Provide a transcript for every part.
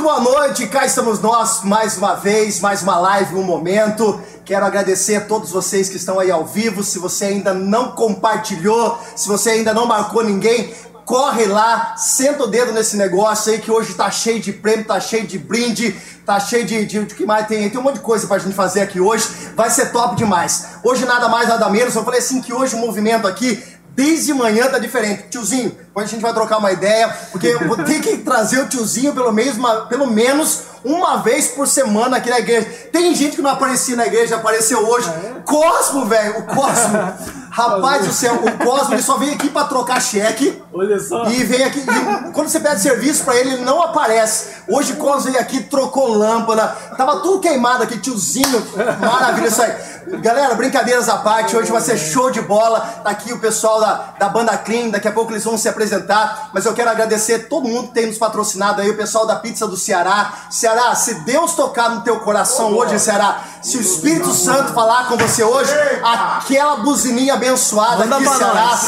Muito boa noite, cá estamos nós mais uma vez, mais uma live, um momento. Quero agradecer a todos vocês que estão aí ao vivo. Se você ainda não compartilhou, se você ainda não marcou ninguém, corre lá, senta o dedo nesse negócio aí que hoje tá cheio de prêmio, tá cheio de brinde, tá cheio de, de, de que mais tem, tem um monte de coisa pra gente fazer aqui hoje. Vai ser top demais. Hoje nada mais nada menos, eu falei assim que hoje o movimento aqui Desde manhã tá diferente. Tiozinho, depois a gente vai trocar uma ideia, porque eu vou ter que trazer o tiozinho pelo menos, uma, pelo menos uma vez por semana aqui na igreja. Tem gente que não aparecia na igreja, apareceu hoje. Cosmo, velho, o Cosmo. Rapaz do céu, o Cosmo ele só vem aqui pra trocar cheque. Olha só. E vem aqui. e quando você pede serviço pra ele, ele não aparece. Hoje o Cosmo veio aqui, trocou lâmpada. Tava tudo queimado aqui, tiozinho. Maravilha isso aí. Galera, brincadeiras à parte, hoje vai ser show de bola. Tá aqui o pessoal da, da banda Clean, daqui a pouco eles vão se apresentar. Mas eu quero agradecer todo mundo que tem nos patrocinado aí, o pessoal da Pizza do Ceará. Ceará, se Deus tocar no teu coração hoje, Ceará, se o Espírito Santo falar com você hoje, aquela buzininha abençoada Manda aqui, Ceará.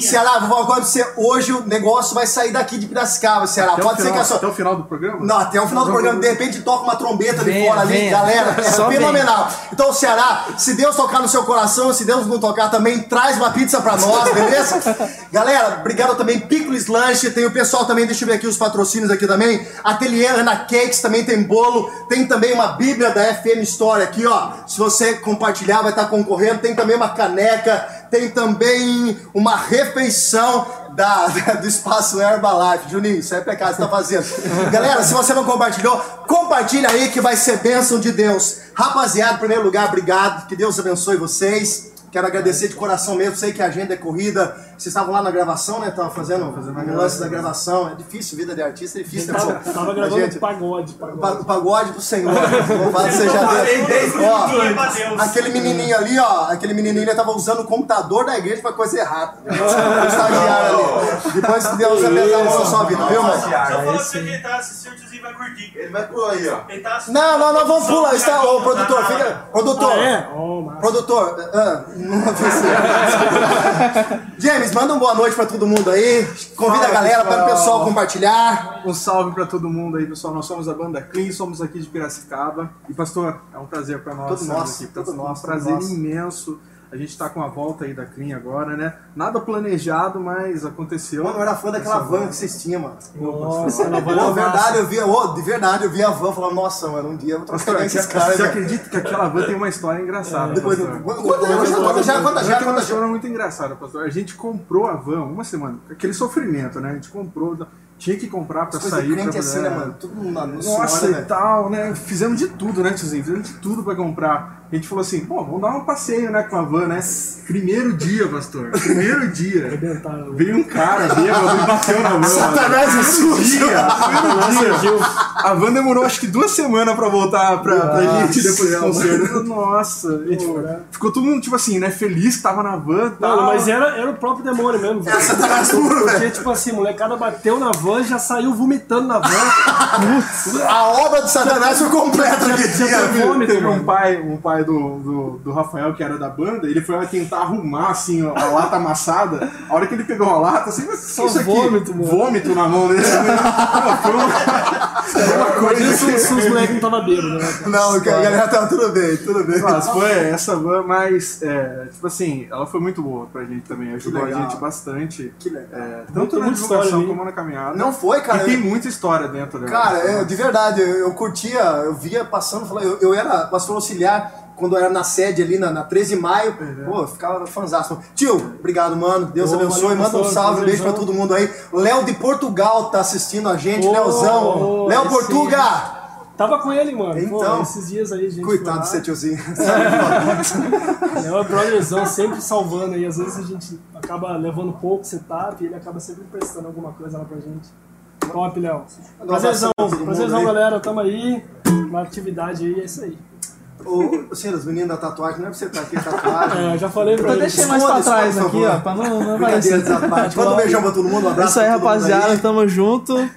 Ceará, vou falar agora você, hoje o negócio vai sair daqui de Piracicaba, Ceará. Até, Pode ser final, que a sua... até o final do programa? Não, até o final do programa, de repente toca uma trombeta de fora ali, venha. galera. É Só fenomenal. Então, Ceará, se Deus tocar no seu coração, se Deus não tocar também, traz uma pizza pra nós, beleza? galera, obrigado também, Pickles Lanche, tem o pessoal também, deixa eu ver aqui os patrocínios aqui também. Ateliê Ana Cakes também tem bolo, tem também uma Bíblia da FM História aqui, ó. Se você compartilhar, vai estar concorrendo. Tem também uma caneca, tem também uma refeição da, da- do espaço Herbalife. Juninho, isso é pecado, você tá fazendo. Galera, se você não compartilhou, compartilha aí que vai ser bênção de Deus. Rapaziada, em primeiro lugar, obrigado. Que Deus abençoe vocês. Quero agradecer de coração mesmo. Sei que a agenda é corrida. Vocês estavam lá na gravação, né? Estavam fazendo, fazendo o lance da gravação. É difícil, vida de artista é difícil. né, Tava, pô? tava gravando gente- pagode, o pagode. pa- o pagode do Senhor. Louvado seja Deus. Ó, aquele menininho ali, ó, aquele menininho ele tava usando o computador da igreja pra coisa errada. O estagiário ali. Depois que Deus abençoe a mão na sua vida, viu, mano? Só fala pra ele tá assistindo, tiozinho vai curtir. Ele vai por aí, ó. Ele tá assistindo. Não, não, não, vamos pular. Está, ô, produtor, fica. Produtor. Ah, é? Oh. Produtor, ah, não James, manda uma boa noite pra todo mundo aí. Convida a Fala, galera para o pessoal. compartilhar. Um salve pra todo mundo aí, pessoal. Nós somos a banda Clean, somos aqui de Piracicaba. E, pastor, é um prazer pra nós. Todo nosso, aqui. todo um nosso, prazer todo nosso. imenso. A gente tá com a volta aí da Clean agora, né? Nada planejado, mas aconteceu. Mano, eu era fã daquela Essa van que vocês tinham, mano. Nossa, vai Pô, levar. verdade, eu via, ô, de verdade, eu via a van falava, nossa, mano, um dia eu vou trocar você esses caras. você acredita que aquela van tem uma história engraçada? Depois, pastor? conta, conta, já, conta já, tem uma história muito engraçada, pastor. A gente comprou a van uma semana, aquele sofrimento, né? A gente comprou, tinha que comprar pra sair. crente pra assim, né, mano? Tudo na no Nossa, suor, e né, tal, né? Fizemos de tudo, né, tiozinho? Fizemos de tudo pra comprar. A gente falou assim, pô, vamos dar um passeio, né, com a van, né? Primeiro dia, pastor. Primeiro dia. Veio um cara bêbado e bateu na van. Satanás é sujo. Primeiro dia. A van demorou acho que duas semanas pra voltar pra, pra gente depois do concerto. Nossa, gente ficou todo mundo, tipo assim, né, feliz que tava na van tal. Mas era, era o próprio demônio mesmo. velho. Satanás puro, velho. Porque, tipo assim, a molecada bateu na van, já saiu vomitando na van. A obra de Satanás foi completa já teve vômito, Teve um pai, um pai do, do, do Rafael, que era da banda, ele foi lá tentar arrumar assim a lata amassada. A hora que ele pegou a lata, assim, mas Só isso aqui, vômito, mano. vômito na mão dele. Foi uma, foi uma coisa Imagina se, assim. se os moleques não estavam bêbados, né? Não, a galera tava tudo bem, tudo bem. Mas foi essa van, mas, é, tipo assim, ela foi muito boa pra gente também, ajudou a gente bastante. Que legal. É, tanto na divulgação como na caminhada. Não foi, cara. E tem muita história dentro dela. Cara, é, de verdade, eu, eu curtia, eu via passando, falava, eu, eu era pastor auxiliar quando era na sede ali na, na 13 de maio, pô, eu ficava fanzaço. Tio, obrigado, mano. Deus abençoe. Manda um salve, um beijo pra todo mundo aí. Léo de Portugal tá assistindo a gente, Ô, Léozão. Léo Portuga! Tava com ele, mano. Então. Pô, esses dias aí, gente. Coitado do seu tiozinho. É uma brotherzão, sempre salvando aí. Às vezes a gente acaba levando pouco setup e ele acaba sempre emprestando alguma coisa lá pra gente. Top, Léo. Prazerzão, prazerzão, galera. Tamo aí. Uma atividade aí, é isso aí. Ô, senhor, os meninos da tatuagem, não é pra você estar aqui tatuagem. É, já falei pra Eu ele. deixei mais Esconde, pra trás esconde, por aqui, ó, favor. pra não, não Brincadeiras aparecer. à parte. Manda um beijão pra todo mundo, um abraço Isso aí, pra todo mundo rapaziada, tamo junto.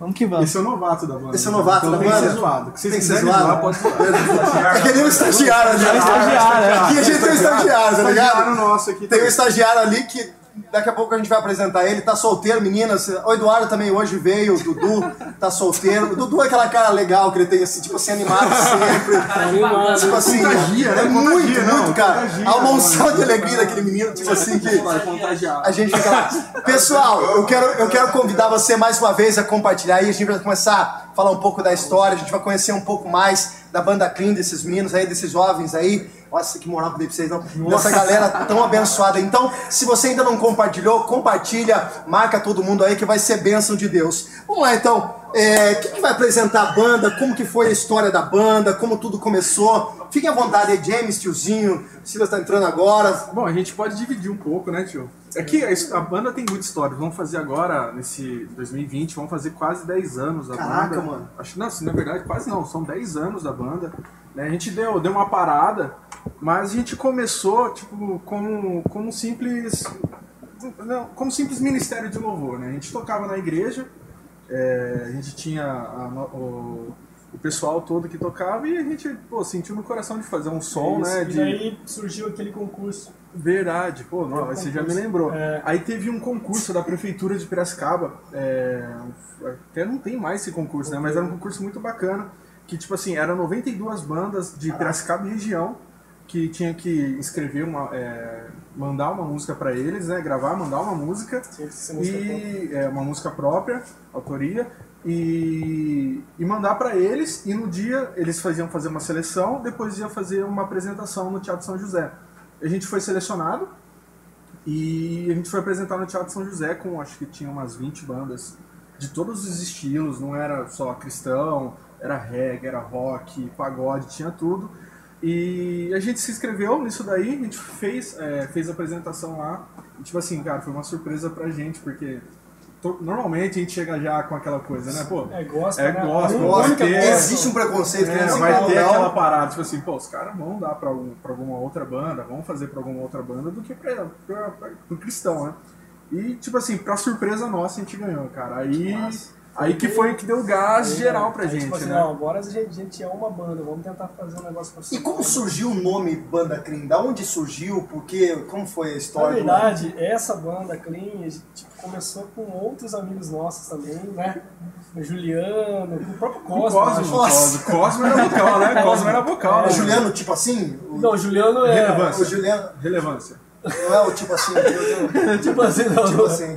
Vamos que vamos. Esse é o novato da banda. Esse é o novato então da tem que banda? ser zoado. Se Tem que ser quiserem zoado? zoar, pode zoar. É que nem um estagiário ali. estagiário, é. Aqui a gente tem um estagiário, tá ligado? Estagiário nosso aqui. Tem um também. estagiário ali que daqui a pouco a gente vai apresentar ele. Tá solteiro, meninas. O Eduardo também hoje veio, o Dudu tá solteiro. O Dudu é aquela cara legal que ele tem, assim, tipo assim, animado sempre. Animado. Tipo assim, Contagia, né? é muito, Contagia, não, muito, cara. contagia, Há uma unção de alegria daquele menino, tipo assim, que a gente fica lá. Pessoal, eu quero, eu quero convidar você mais uma vez a compartilhar aí. A gente vai começar a falar um pouco da história, a gente vai conhecer um pouco mais da banda Clean, desses meninos aí, desses jovens aí. Nossa, que moral que eu dei pra vocês, não. Dessa galera tão abençoada. Então, se você ainda não compartilhou, compartilha, marca todo mundo aí que vai ser bênção de Deus. Vamos lá então. É, quem que vai apresentar a banda? Como que foi a história da banda? Como tudo começou? Fiquem à vontade aí, James, tiozinho. Silas tá entrando agora. Bom, a gente pode dividir um pouco, né, tio? É que a banda tem muita história. Vamos fazer agora, nesse 2020, vamos fazer quase 10 anos da Caraca, banda. mano. Acho, não, assim, na verdade, quase não, são 10 anos da banda. Né? A gente deu, deu uma parada, mas a gente começou, tipo, como, como um simples. Como simples ministério de louvor, né? A gente tocava na igreja, é, a gente tinha a o, o pessoal todo que tocava e a gente, pô, sentiu no coração de fazer um som, Isso, né? E De, daí surgiu aquele concurso. Verdade, pô, não, você já me lembrou. É. Aí teve um concurso da Prefeitura de Piracicaba, é, até não tem mais esse concurso, né? Mas era um concurso muito bacana, que tipo assim, eram 92 bandas de Piracicaba e região, que tinha que escrever uma. é, mandar uma música pra eles, né? Gravar, mandar uma música. E é uma música própria, autoria, e, e mandar pra eles. E no dia eles faziam fazer uma seleção, depois ia fazer uma apresentação no Teatro São José. A gente foi selecionado e a gente foi apresentar no Teatro São José com acho que tinha umas 20 bandas de todos os estilos, não era só cristão, era reggae, era rock, pagode, tinha tudo. E a gente se inscreveu nisso daí, a gente fez, é, fez a apresentação lá. E, tipo assim, cara, foi uma surpresa pra gente, porque normalmente a gente chega já com aquela coisa, né? Pô, É gospel, É né? gospel, Nossa, única ter- gospel. existe um preconceito que é, não se vai ter não. aquela parada, tipo assim, pô, os caras vão dar pra, algum, pra alguma outra banda, vão fazer pra alguma outra banda do que pra, pra, pra, pro cristão, né? E, tipo assim, pra surpresa nossa, a gente ganhou, cara. Aí, aí que foi que deu gás geral pra Aí, gente, tipo assim, né? Não, agora a gente, a gente é uma banda, vamos tentar fazer um negócio pra E como surgiu o nome Banda Clean? Da onde surgiu? Por quê? Como foi a Na história? verdade, essa banda Clean a gente, tipo, começou com outros amigos nossos também, né? O Juliano, o próprio O Cosmo. Cosmo, acho. Nossa. Cosmo, Cosmo era vocal, né? Cosmo era vocal. O né? Juliano, tipo assim? O, Não, o Juliano é. Relevância. o Juliano Relevância. Não é o tipo assim. eu- tipo assim, não. Tipo assim.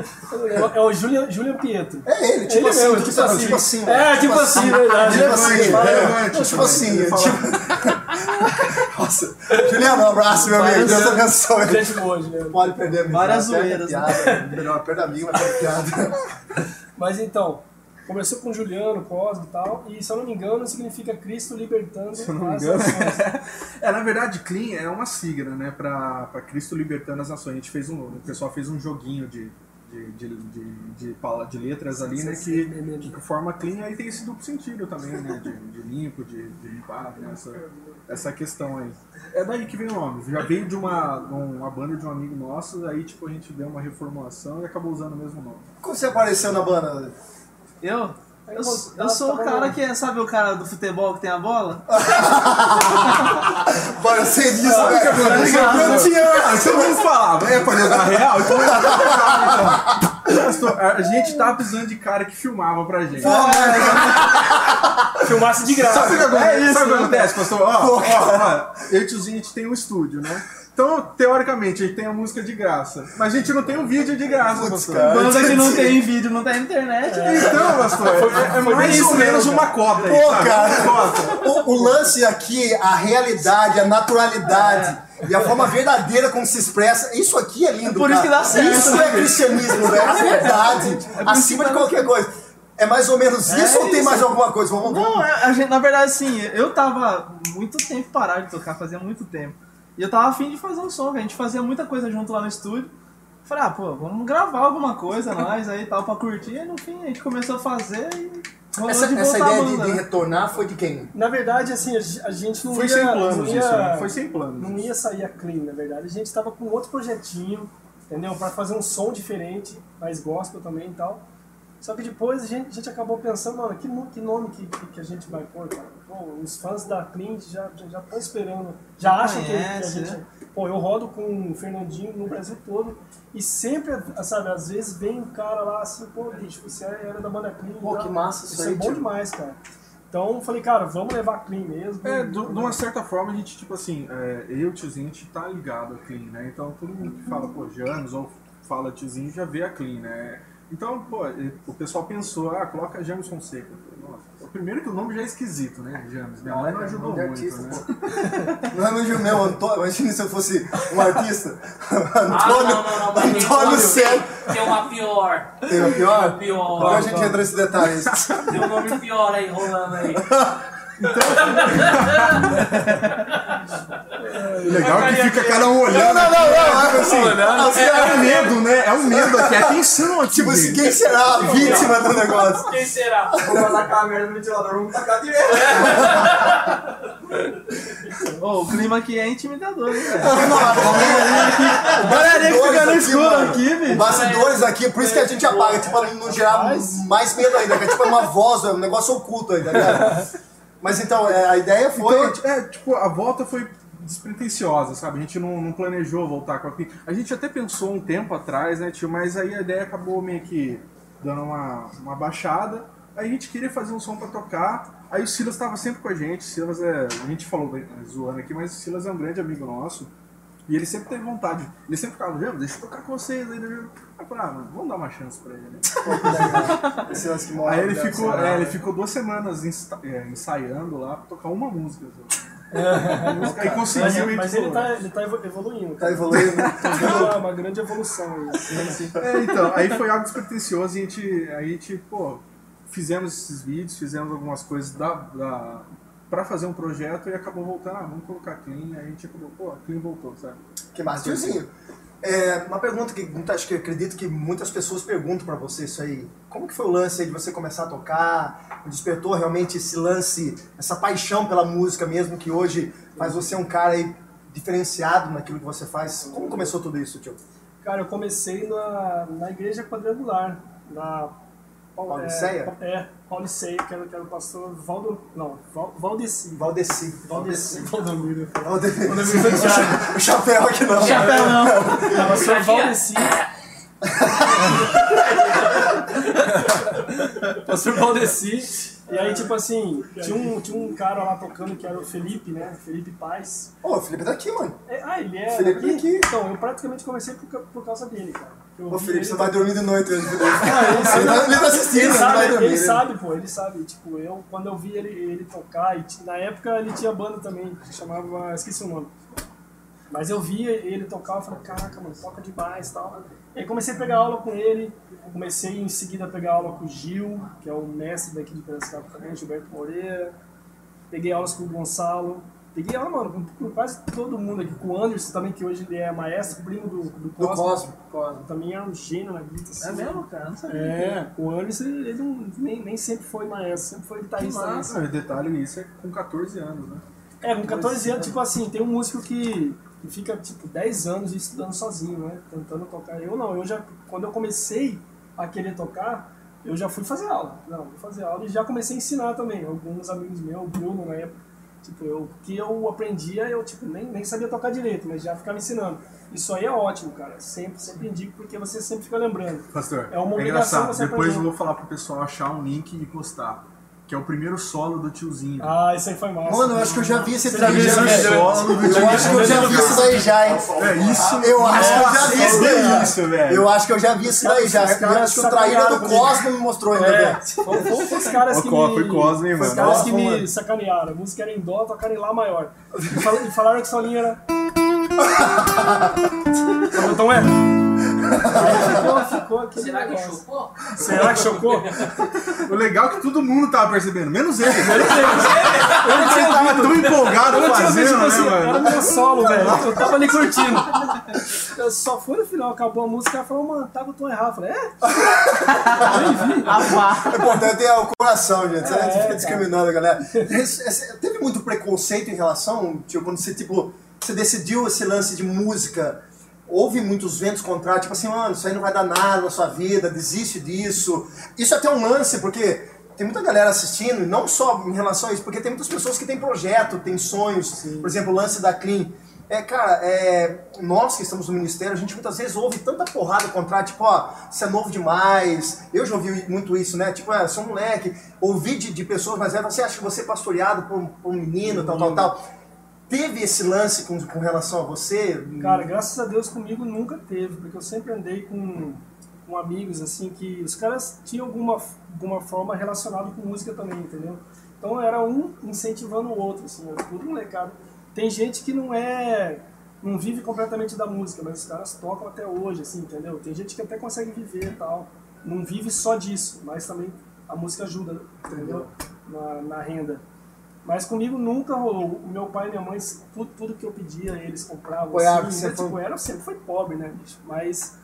É o Julian, Julian Pietro. É ele, tipo Ele assim, mesmo, tipo, tipo assim. tipo assim. É, tipo assim, verdade. Tipo assim, Relevante, relevante, tipo assim, Ele fala- tipo... Nossa, Juliano, um abraço, meu amigo, Deus abençoe. Gente boa, Juliano. Pode perder amigo. Várias zoeiras, piada, Melhor, perde amigo, mas perde piada. Mas então, começou com Juliano, Cosmo e tal, e se eu não me engano, significa Cristo libertando eu não me as engano. nações. É, na verdade, Clean é uma sigla, né, pra, pra Cristo Libertando as Nações. A gente fez um, o pessoal fez um joguinho de, de, de, de, de, de letras ali, né, que, que forma Clean, aí tem esse duplo sentido também, né, de, de limpo, de, de limpar, né, essa, essa questão aí. É daí que vem o nome. Já veio de uma, uma banda de um amigo nosso, aí tipo a gente deu uma reformulação e acabou usando o mesmo nome. Como você apareceu na banda? Eu? Eu, eu eu sou o cara que é, sabe o cara do futebol que tem a bola? Bora, eu sei disso, Sabe o que velho. aconteceu? Eu tinha- Ah, Você não falava, é pra jogar real? Então eu vou jogar, então. Pastor, A gente tava precisando de cara que filmava pra gente. Filmasse de graça. Sabe o que acontece? É isso, Sabe o que né? acontece, pastor? Ó, ó, ó, eu e o tiozinho, a gente tem um estúdio, né? Então, teoricamente, a gente tem a música de graça. Mas a gente não tem o vídeo de graça, Putz, pastor. Banda que não tem vídeo, não tem internet. Então, pastor, é, é foi mais ou isso menos mesmo, uma cota Pô, sabe? cara. Cota. O, o lance aqui, a realidade, a naturalidade e a forma verdadeira como se expressa, isso aqui é lindo. É por isso cara. que dá certo, Isso né, é cristianismo, velho. A verdade, acima de qualquer coisa. É mais ou menos É isso ou tem isso. mais alguma coisa? Vamos, vamos. Não, é- a gente, na verdade, assim, eu tava muito tempo parado de tocar, fazia muito tempo. E eu tava afim de fazer um som, a gente fazia muita coisa junto lá no estúdio. Falei, ah, pô, vamos gravar alguma coisa nós aí e tal pra curtir. E no fim a gente começou a fazer e rolou Essa, de essa ideia de, banda, de né? retornar foi de quem? Na verdade, assim, a gente não Foi ia... sem planos não isso, ia, né? Foi sem planos. Não ia sair a clean, na verdade. A gente tava com outro projetinho, entendeu? Pra fazer um som diferente, mais gospel também e tal. Só que depois a gente, a gente acabou pensando, mano, que, que nome que, que, que a gente vai pôr, cara? Pô, os fãs da Clint já estão já, estão esperando, já acham que, que a Conhece, gente... né? Pô, eu rodo com o Fernandinho no Brasil todo e sempre, sabe, às vezes vem um cara lá assim, pô, bicho, você era da banda Clean. Pô, tá? que massa isso Isso aí, é bom tio. demais, cara. Então eu falei, cara, vamos levar Clean mesmo. É, do- de uma certa forma a gente, tipo assim, é, eu e o tiozinho, a gente tá ligado a Clean, né? Então todo mundo que fala, pô, James ou fala tiozinho já vê a Clean, né? Então, pô, o pessoal pensou, ah, coloca James Fonseca. Nossa, primeiro que o nome já é esquisito, né? James. Minha mãe não é ajudou muito, artista, né? Não é meu meu, Antônio. Imagina se eu fosse um artista. Ah, Antônio, não, não, não, mas tem Antônio uma- Céu. Tem uma pior. Tem o pior? Tem pior. Depois a gente entra nesse detalhe. Tem um nome pior aí rolando aí. Legal que fica cada um Não, olhando. não, não, não. Assim, assim, É, é é, o medo, né? É o medo aqui. Atenção aqui. Tipo assim, quem será a vítima do negócio? Quem será? Vou passar aquela merda no ventilador, vamos tacar direto. Ô, o clima aqui é intimidador, hein, velho? O Galerinha que fica no aqui, escuro aqui, O bicho. bastidores aqui, por isso que a gente apaga, tipo, pra não gerar mais medo ainda, que é tipo uma voz, é um negócio oculto ainda, né? Mas então, é, a ideia foi. Então, é, tipo, a volta foi despretensiosa, sabe? A gente não, não planejou voltar com a Clean. A gente até pensou um tempo atrás, né, tio? Mas aí a ideia acabou meio que dando uma, uma baixada. Aí a gente queria fazer um som pra tocar. Aí o Silas estava sempre com a gente. O Silas é. A gente falou bem, zoando aqui, mas o Silas é um grande amigo nosso. E ele sempre teve vontade. Ele sempre ficava, "James, deixa eu tocar com vocês aí. né?" Eu falei, ah, mano, vamos dar uma chance pra ele, né? Esse que Aí ele ficou, é, né? ele ficou duas semanas é, ensaiando lá pra tocar uma música. só. Aí conseguiu Mas, e mas tipo, ele tá, ele tá evo- evoluindo. Tá cara. evoluindo. Tem uma, grande evolução aí. É, então, aí foi algo despretensioso e a gente, aí a gente, pô, fizemos esses vídeos, fizemos algumas coisas da, da, pra fazer um projeto e acabou voltando, ah, vamos colocar Clean, aí a gente acabou, pô, a Clean voltou, sabe? Que massa. É, uma pergunta que acho que acredito que muitas pessoas perguntam pra você isso aí. Como que foi o lance de você começar a tocar? Despertou realmente esse lance, essa paixão pela música mesmo, que hoje faz você um cara aí diferenciado naquilo que você faz? Como começou tudo isso, tio? Cara, eu comecei na, na igreja quadrangular, na Pauliceia? É, é Pauliceia, que era, que era o pastor Valdo, não, Val, Valdeci. Valdeci. Valdeci. Valdomiro. Valdeci. O cha- O chapéu aqui não. Chapéu não. O pastor Valdeci. pastor Valdeci. E aí, tipo assim, tinha um, tinha um cara lá tocando que era o Felipe, né? Felipe Paz. Ô, o Felipe tá aqui, mano. É, ah, ele é. Felipe daqui? aqui. Então, eu praticamente comecei por, por causa dele, cara. Ô, Felipe, você vai dormir de noite hoje, Felipe. Ah, ele sabe, tá- ele tá assistindo, ele sabe, vai dormir, ele sabe, pô, ele sabe. Tipo, eu, quando eu vi ele, ele tocar, e na época ele tinha banda também, que chamava, esqueci o nome. Mas eu vi ele tocar, eu falei, caraca, mano, toca demais e tal. E aí comecei a pegar aula com ele, comecei em seguida a pegar aula com o Gil, que é o mestre daqui de Piracicaba também, Gilberto Moreira. Peguei aulas com o Gonçalo. Peguei aula, mano, com, com quase todo mundo aqui, com o Anderson também, que hoje ele é maestro, primo do, do Do Cosmo. Cosmo. Cosmo. Também é um gênio na guitarra. É assim. mesmo, cara? Não sabia. É, o Anderson ele não, nem, nem sempre foi maestro, sempre foi guitarrista. Que mesmo. massa. Ah, e detalhe, isso é com 14 anos, né? É, com 14 anos, tipo assim, tem um músico que, que fica tipo 10 anos estudando sozinho, né? Tentando tocar. Eu não, eu já, quando eu comecei a querer tocar, eu já fui fazer aula. Não, fui fazer aula e já comecei a ensinar também. Alguns amigos meus, o Bruno na época, tipo, eu, o que eu aprendia, eu tipo, nem, nem sabia tocar direito, mas já ficava ensinando. Isso aí é ótimo, cara. Sempre, sempre indico, porque você sempre fica lembrando. Pastor, É uma obrigação engraçado. você Depois aprender. eu vou falar pro pessoal achar um link e postar. Que é o primeiro solo do tiozinho. Ah, isso aí foi massa. Mano, eu acho que eu já vi esse vídeo? solo do Eu acho que eu já vi isso daí já, hein? É isso. Eu acho que eu já vi isso daí. É isso, velho. Eu acho que eu já vi isso daí já. Caras Acho que o traíra do. Cosmo me mostrou ainda, É, velho. foi, os caras que me... foi Cosmo, hein, foi os mano? caras que me mano. sacanearam. A música era em dó, tocaram em lá maior. E fal- falaram que solinho era... O tom é? Aí ficou, ficou aquele Será que chocou? Será que chocou? O legal é que todo mundo tava percebendo, menos ele. Eu não tinha Ele tava tão empolgado Eu não tinha fazendo, visto, né, assim, era mano? meu solo, velho. Eu tava ali curtindo. Eu só fui no final, acabou a música, ela falou, mano, tava o tom errado. Eu falei, é? O importante é o coração, gente. Você É, não fica cara. discriminando a galera. Teve muito preconceito em relação, tipo, quando você, tipo, você decidiu esse lance de música houve muitos ventos contrários, tipo assim, mano, isso aí não vai dar nada na sua vida, desiste disso. Isso é até um lance, porque tem muita galera assistindo, e não só em relação a isso, porque tem muitas pessoas que têm projeto, têm sonhos, por exemplo, o lance da Clean. É, cara, é, nós que estamos no ministério, a gente muitas vezes ouve tanta porrada contrária, tipo, ó, você é novo demais. Eu já ouvi muito isso, né? Tipo, é, sou um moleque. Ouvi de, de pessoas mais velhas, você acha que você é pastoreado por, um- por um menino, tal, tal, tal. Teve esse lance com, com relação a você? Cara, graças a Deus comigo nunca teve, porque eu sempre andei com, com amigos, assim, que os caras tinham alguma, alguma forma relacionada com música também, entendeu? Então era um incentivando o outro, assim, era tudo molecada. Tem gente que não é. não vive completamente da música, mas os caras tocam até hoje, assim, entendeu? Tem gente que até consegue viver e tal. Não vive só disso, mas também a música ajuda, entendeu? Na, na renda. Mas comigo nunca rolou. O meu pai e minha mãe, tudo, tudo que eu pedia, eles compravam. Apoiaram, assim, você né? tipo, foi- era, sempre foi pobre, né, bicho? Mas,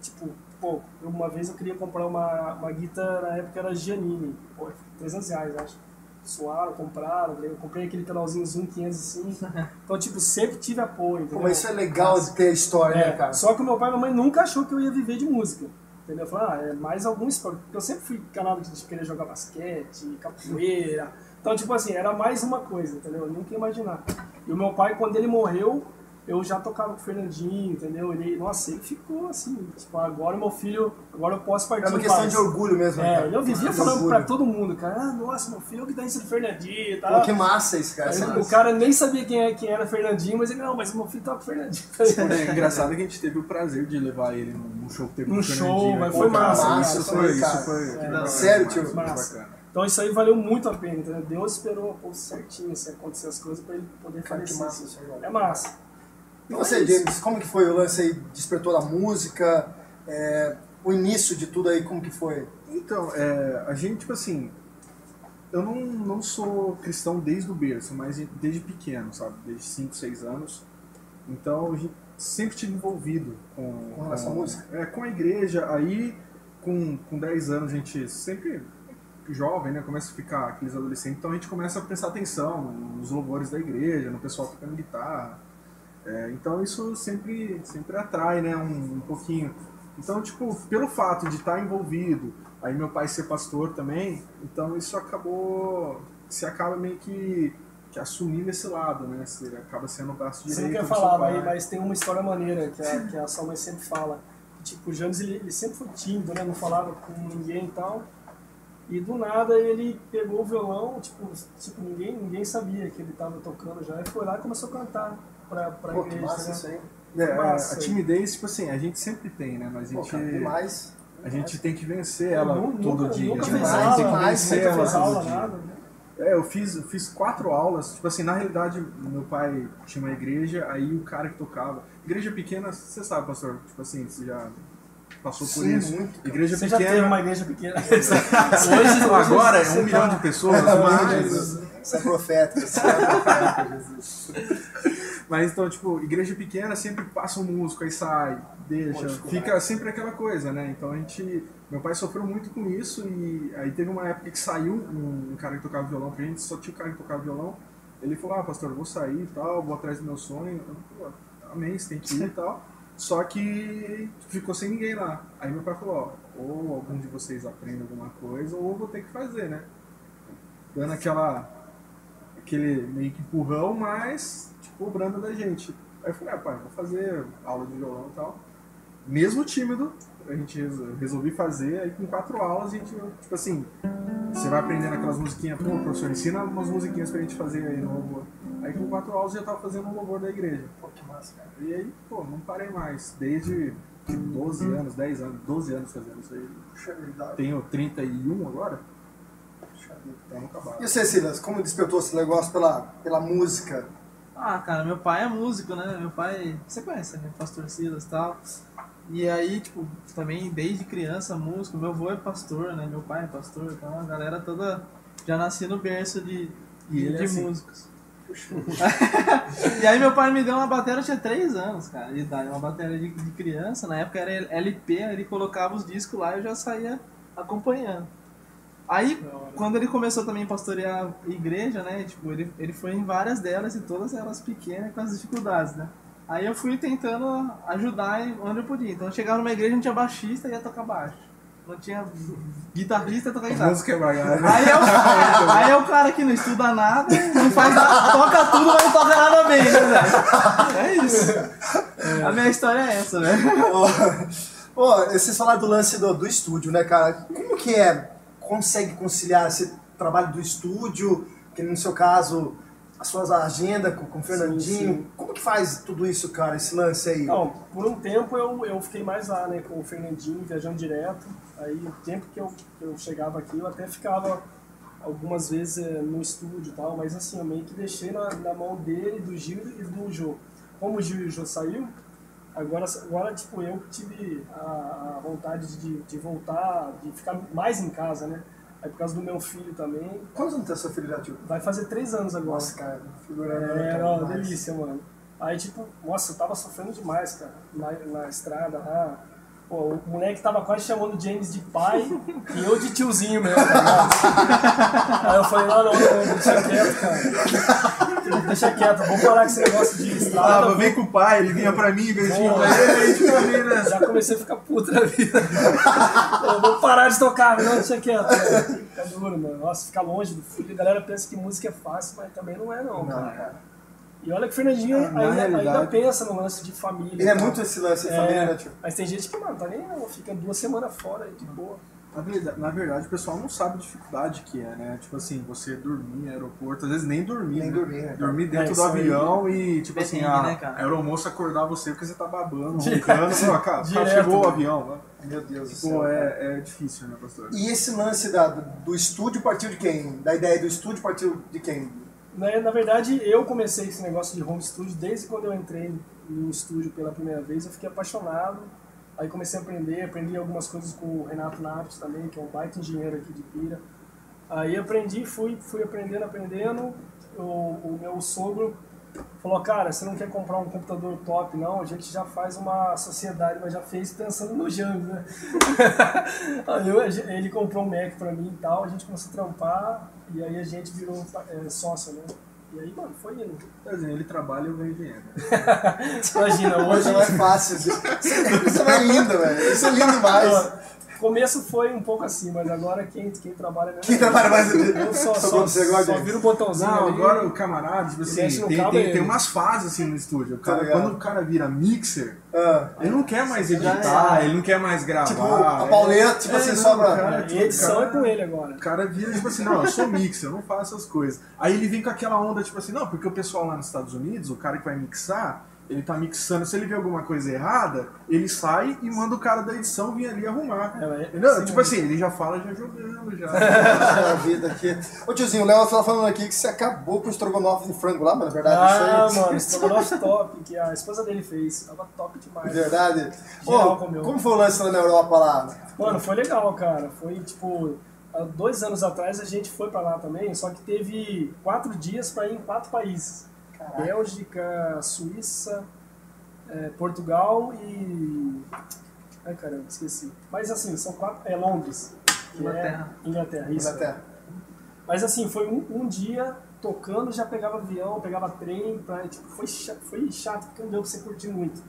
tipo, pô, eu- uma vez eu queria comprar uma, uma guitarra, na época era Giannini, pô, 300 reais, acho. Suaram, compraram, eu comprei aquele canalzinho Zoom 505. Então, tipo, sempre tive apoio, Pô, entendeu? mas isso é legal de ter história, né, É, cara? Só que o meu pai e minha mãe nunca achou que eu ia viver de música. Entendeu? Falaram, ah, é mais algum esporte. Porque eu sempre fui canal de querer jogar basquete, capoeira. Então, tipo assim, era mais uma coisa, entendeu? Eu nunca ia imaginar. E o meu pai, quando ele morreu, eu já tocava com o Fernandinho, entendeu? Ele, nossa, ele ficou assim, tipo, agora meu filho, agora eu posso partir É uma questão paz. de orgulho mesmo, né, É, cara? eu vivia falando orgulho. pra todo mundo, cara, ah, nossa, meu filho é o guitarrista do Fernandinho e tal. Pô, que massa isso, cara. Aí é o massa. cara nem sabia quem, é, quem era Fernandinho, mas ele, não, mas meu filho toca com o Fernandinho. É engraçado que a gente teve o prazer de levar ele num show que teve Num com o show, Fernandinho, mas né? foi massa, massa, Isso foi, Cara, isso foi. é, sério, tio? Massa. Então isso aí valeu muito a pena, entendeu? Deus esperou pô, certinho assim, acontecer as coisas pra ele poder massa isso aí, velho. É massa. E você, James, como que foi o lance aí? Despertou da música? É, o início de tudo aí, como que foi? Então, é, a gente, tipo assim, eu não, não sou cristão desde o berço, mas desde pequeno, sabe? Desde 5, 6 anos. Então, a gente sempre tive envolvido com, Com relação à música? É, com a igreja. Aí, com, com 10 anos, a gente sempre jovem, né? Começa a ficar aqueles adolescentes, então a gente começa a prestar atenção nos louvores da igreja, no pessoal tocando guitarra. É, então isso sempre, sempre atrai, né, um, um pouquinho. Então, tipo, pelo fato de estar envolvido, aí meu pai ser pastor também, então isso acabou, se acaba meio que, que assumindo esse lado, né, você acaba sendo o braço Você direito não quer falar, mas, mas tem uma história maneira que a, que a sua mãe sempre fala. Tipo, o James ele, ele sempre foi tímido, né? Não falava com ninguém e tal. E do nada ele pegou o violão, tipo, tipo ninguém, ninguém sabia que ele estava tocando já, e foi lá e começou a cantar pra, pra Pô, igreja. massa né? isso aí. É, Massa. a timidez, tipo assim, a gente sempre tem, né, mas a Pô, gente, demais. a gente tem que vencer ela Nu- todo nunca, dia. Nunca né? fez Demais, aula, tem que demais, vencer nunca ela fez todo aula, dia. nada. né? É, eu fiz, eu fiz quatro aulas. Tipo assim, na realidade, meu pai tinha uma igreja, aí o cara que tocava. Igreja pequena, você sabe, pastor? Tipo assim, você já passou por Sim, isso. muito, igreja Você já teve pequena. uma igreja pequena. hoje, Agora é um milhão tá- de pessoas, mas. Você é profeta, você é profeta, Jesus. Mas então, tipo, igreja pequena sempre passa um músico, aí sai, deixa, fica sempre aquela coisa, né? Então a gente. Meu pai sofreu muito com isso e aí teve uma época que saiu um, cara que tocava violão pra gente, só tinha um cara que tocava violão. Ele falou, ah, pastor, eu vou sair e tal, vou atrás do meu sonho. Eu, Pô, amém, você tem que ir e tal. Só que ficou sem ninguém lá. Aí meu pai falou, ó, ou algum de vocês aprende alguma coisa, ou eu vou ter que fazer, né? Dando aquela aquele meio que empurrão, mas tipo, cobrando da gente. Aí eu falei, ah, pai, vou fazer aula de violão e tal. Mesmo tímido, a gente resol- resolvi fazer, aí com quatro aulas a gente, tipo assim, você vai aprendendo aquelas musiquinhas, pô, professor, ensina umas musiquinhas pra gente fazer aí no louvor. Aí com quatro aulas eu já tava fazendo um louvor da igreja. Pô, que massa, cara. E aí, pô, não parei mais. Desde tipo, 12 anos, 10 anos, 12 anos fazendo isso aí. Puxa vida. Tenho 31 agora, Puxa vida. então acabaram. E você, Silas, como despertou esse negócio pela, pela música? Ah, cara, meu pai é músico, né? Meu pai, você conhece, né? Pastor Silas e tal. E aí, tipo, também desde criança, músico. Meu avô é pastor, né? Meu pai é pastor. Então a galera toda já nasci no berço de, E ele é de assim. músicos. e aí meu pai me deu uma bateria, eu tinha 3 anos, cara, de idade. Uma bateria de, de criança. Na época era LP, ele colocava os discos lá e eu já saía acompanhando. Aí, quando ele começou também a pastorear igreja, né? Tipo, ele, ele foi em várias delas e todas elas pequenas com as dificuldades, né? Aí eu fui tentando ajudar onde eu podia. Então eu chegava numa igreja, não tinha baixista, ia tocar baixo. Não tinha guitarrista, tocar guitarra. Música é. Aí é, o, aí é o cara que não estuda nada, não faz nada, toca tudo, mas não toca nada bem, né, velho? É isso. A minha história é essa, velho. Pô, vocês falaram do lance do, do estúdio, né, cara? Como que é? Consegue conciliar esse trabalho do estúdio, que no seu caso, as suas agendas com, com o Fernandinho? sim. Como que faz tudo isso, cara, esse lance aí? Não, por um tempo eu, eu fiquei mais lá, né, com o Fernandinho, viajando direto. Aí o tempo que eu, que eu chegava aqui, eu até ficava algumas vezes eh, no estúdio e tal, mas assim, eu meio que deixei na, na mão dele, do Gil e do Jô. Como o Gil e o Jô saiu, agora, agora tipo, eu tive a, a vontade de, de voltar, de ficar mais em casa, né? Aí por causa do meu filho também, Quantos anos tem seu filho já, tio? vai fazer três anos agora. Nossa, cara, figurando. É, era uma delícia, mano. Aí, tipo, nossa, eu tava sofrendo demais, cara, na, na estrada lá. Pô, o moleque tava quase chamando o James de pai e eu de tiozinho mesmo, tá ligado? Aí eu falei, não, não, não, deixa quieto, cara. Deixa quieto, vamos parar com esse negócio de estrada. Ah, vem com o pai, ele vinha pra mim, beijinho Boa. pra ele, a gente ficava ali, né? Já comecei a ficar puto na vida. Eu vou parar de tocar, não, deixa quieto. Cara. Fica duro, mano. Nossa, ficar longe do filho. A galera pensa que música é fácil, mas também não é, não, Não, cara. cara. E olha que o Fernandinho Na ainda, ainda pensa no lance de família. Ele é tá? muito esse lance de É, família, né, tio? Mas tem gente que, mano, tá nem fica duas semanas fora de boa. Na verdade, na verdade, o pessoal não sabe a dificuldade que é, né? Tipo assim, você dormir no aeroporto, às vezes nem dormir. Nem né? dormir, né, cara? Dormir É, dentro do isso aí. avião e, tipo assim, a né, cara? a aeromoça acordar você porque você tá babando, roncando. Fala, cara, cara, Direto, chegou o né? avião, né? Meu Deus do Pô, céu. cara. é, é difícil, né, pastor? E esse lance da, do estúdio partiu de quem? Da ideia do estúdio partiu de quem? Na, na verdade, eu comecei esse negócio de home studio desde quando eu entrei no estúdio pela primeira vez. Eu fiquei apaixonado. Aí comecei a aprender, aprendi algumas coisas com o Renato Naves também, que é um baita engenheiro aqui de Pira. Aí aprendi, fui, fui aprendendo, aprendendo. O, o meu sogro falou, cara, você não quer comprar um computador top, não? A gente já faz uma sociedade, mas já fez pensando no Jango, né? aí eu- ele comprou um Mac pra mim e tal, a gente começou a trampar, e aí a gente virou é, sócio, né? E aí, mano, foi indo. Quer dizer, ele trabalha e eu ganho dinheiro. Imagina, Hoje não é fácil. Isso isso é lindo, velho. Isso é lindo demais. Começo foi um pouco assim, mas agora quem, quem trabalha... Né? Quem trabalha mais Eu só, Só só, só disso? viro o botãozinho Não, ali. agora o camarada, tipo assim, tem, tem, é tem umas fases assim no estúdio. O cara- Tá quando o cara vira mixer, Ah, ele não quer mais editar, é. ele não quer mais gravar. tipo, a é- pauleira, tipo é, assim, não, cara, É, tipo, edição cara- é com ele agora. O cara vira, tipo assim, não, eu sou mixer, eu não faço essas coisas. Aí ele vem com aquela onda, tipo assim, não, porque o pessoal lá nos Estados Unidos, o cara que vai mixar, ele tá mixando, se ele vê alguma coisa errada, ele sai e manda o cara da edição vir ali arrumar. É, é, Entendeu? sim, tipo assim, ele já fala já jogando, já. a vida aqui. Ô tiozinho, o Léo tá falando aqui que você acabou com o estrogonofe de frango lá, mas na verdade Ah, isso aí... mano, estrogonofe top, que a esposa dele fez. Tava top demais. Verdade. Ô, como foi o lance lá na Europa lá? Mano, foi legal, cara. Foi tipo. há Dois anos atrás a gente foi pra lá também, só que teve quatro dias pra ir em quatro países: Bélgica, Suíça, eh, Portugal e. Ai caramba, esqueci. Mas assim, são quatro. É Londres. que Inglaterra. É Inglaterra, isso. Inglaterra. Mas assim, foi um, um dia tocando, já pegava avião, pegava trem, pra, tipo, foi, chato, foi chato porque não deu pra você curtir muito.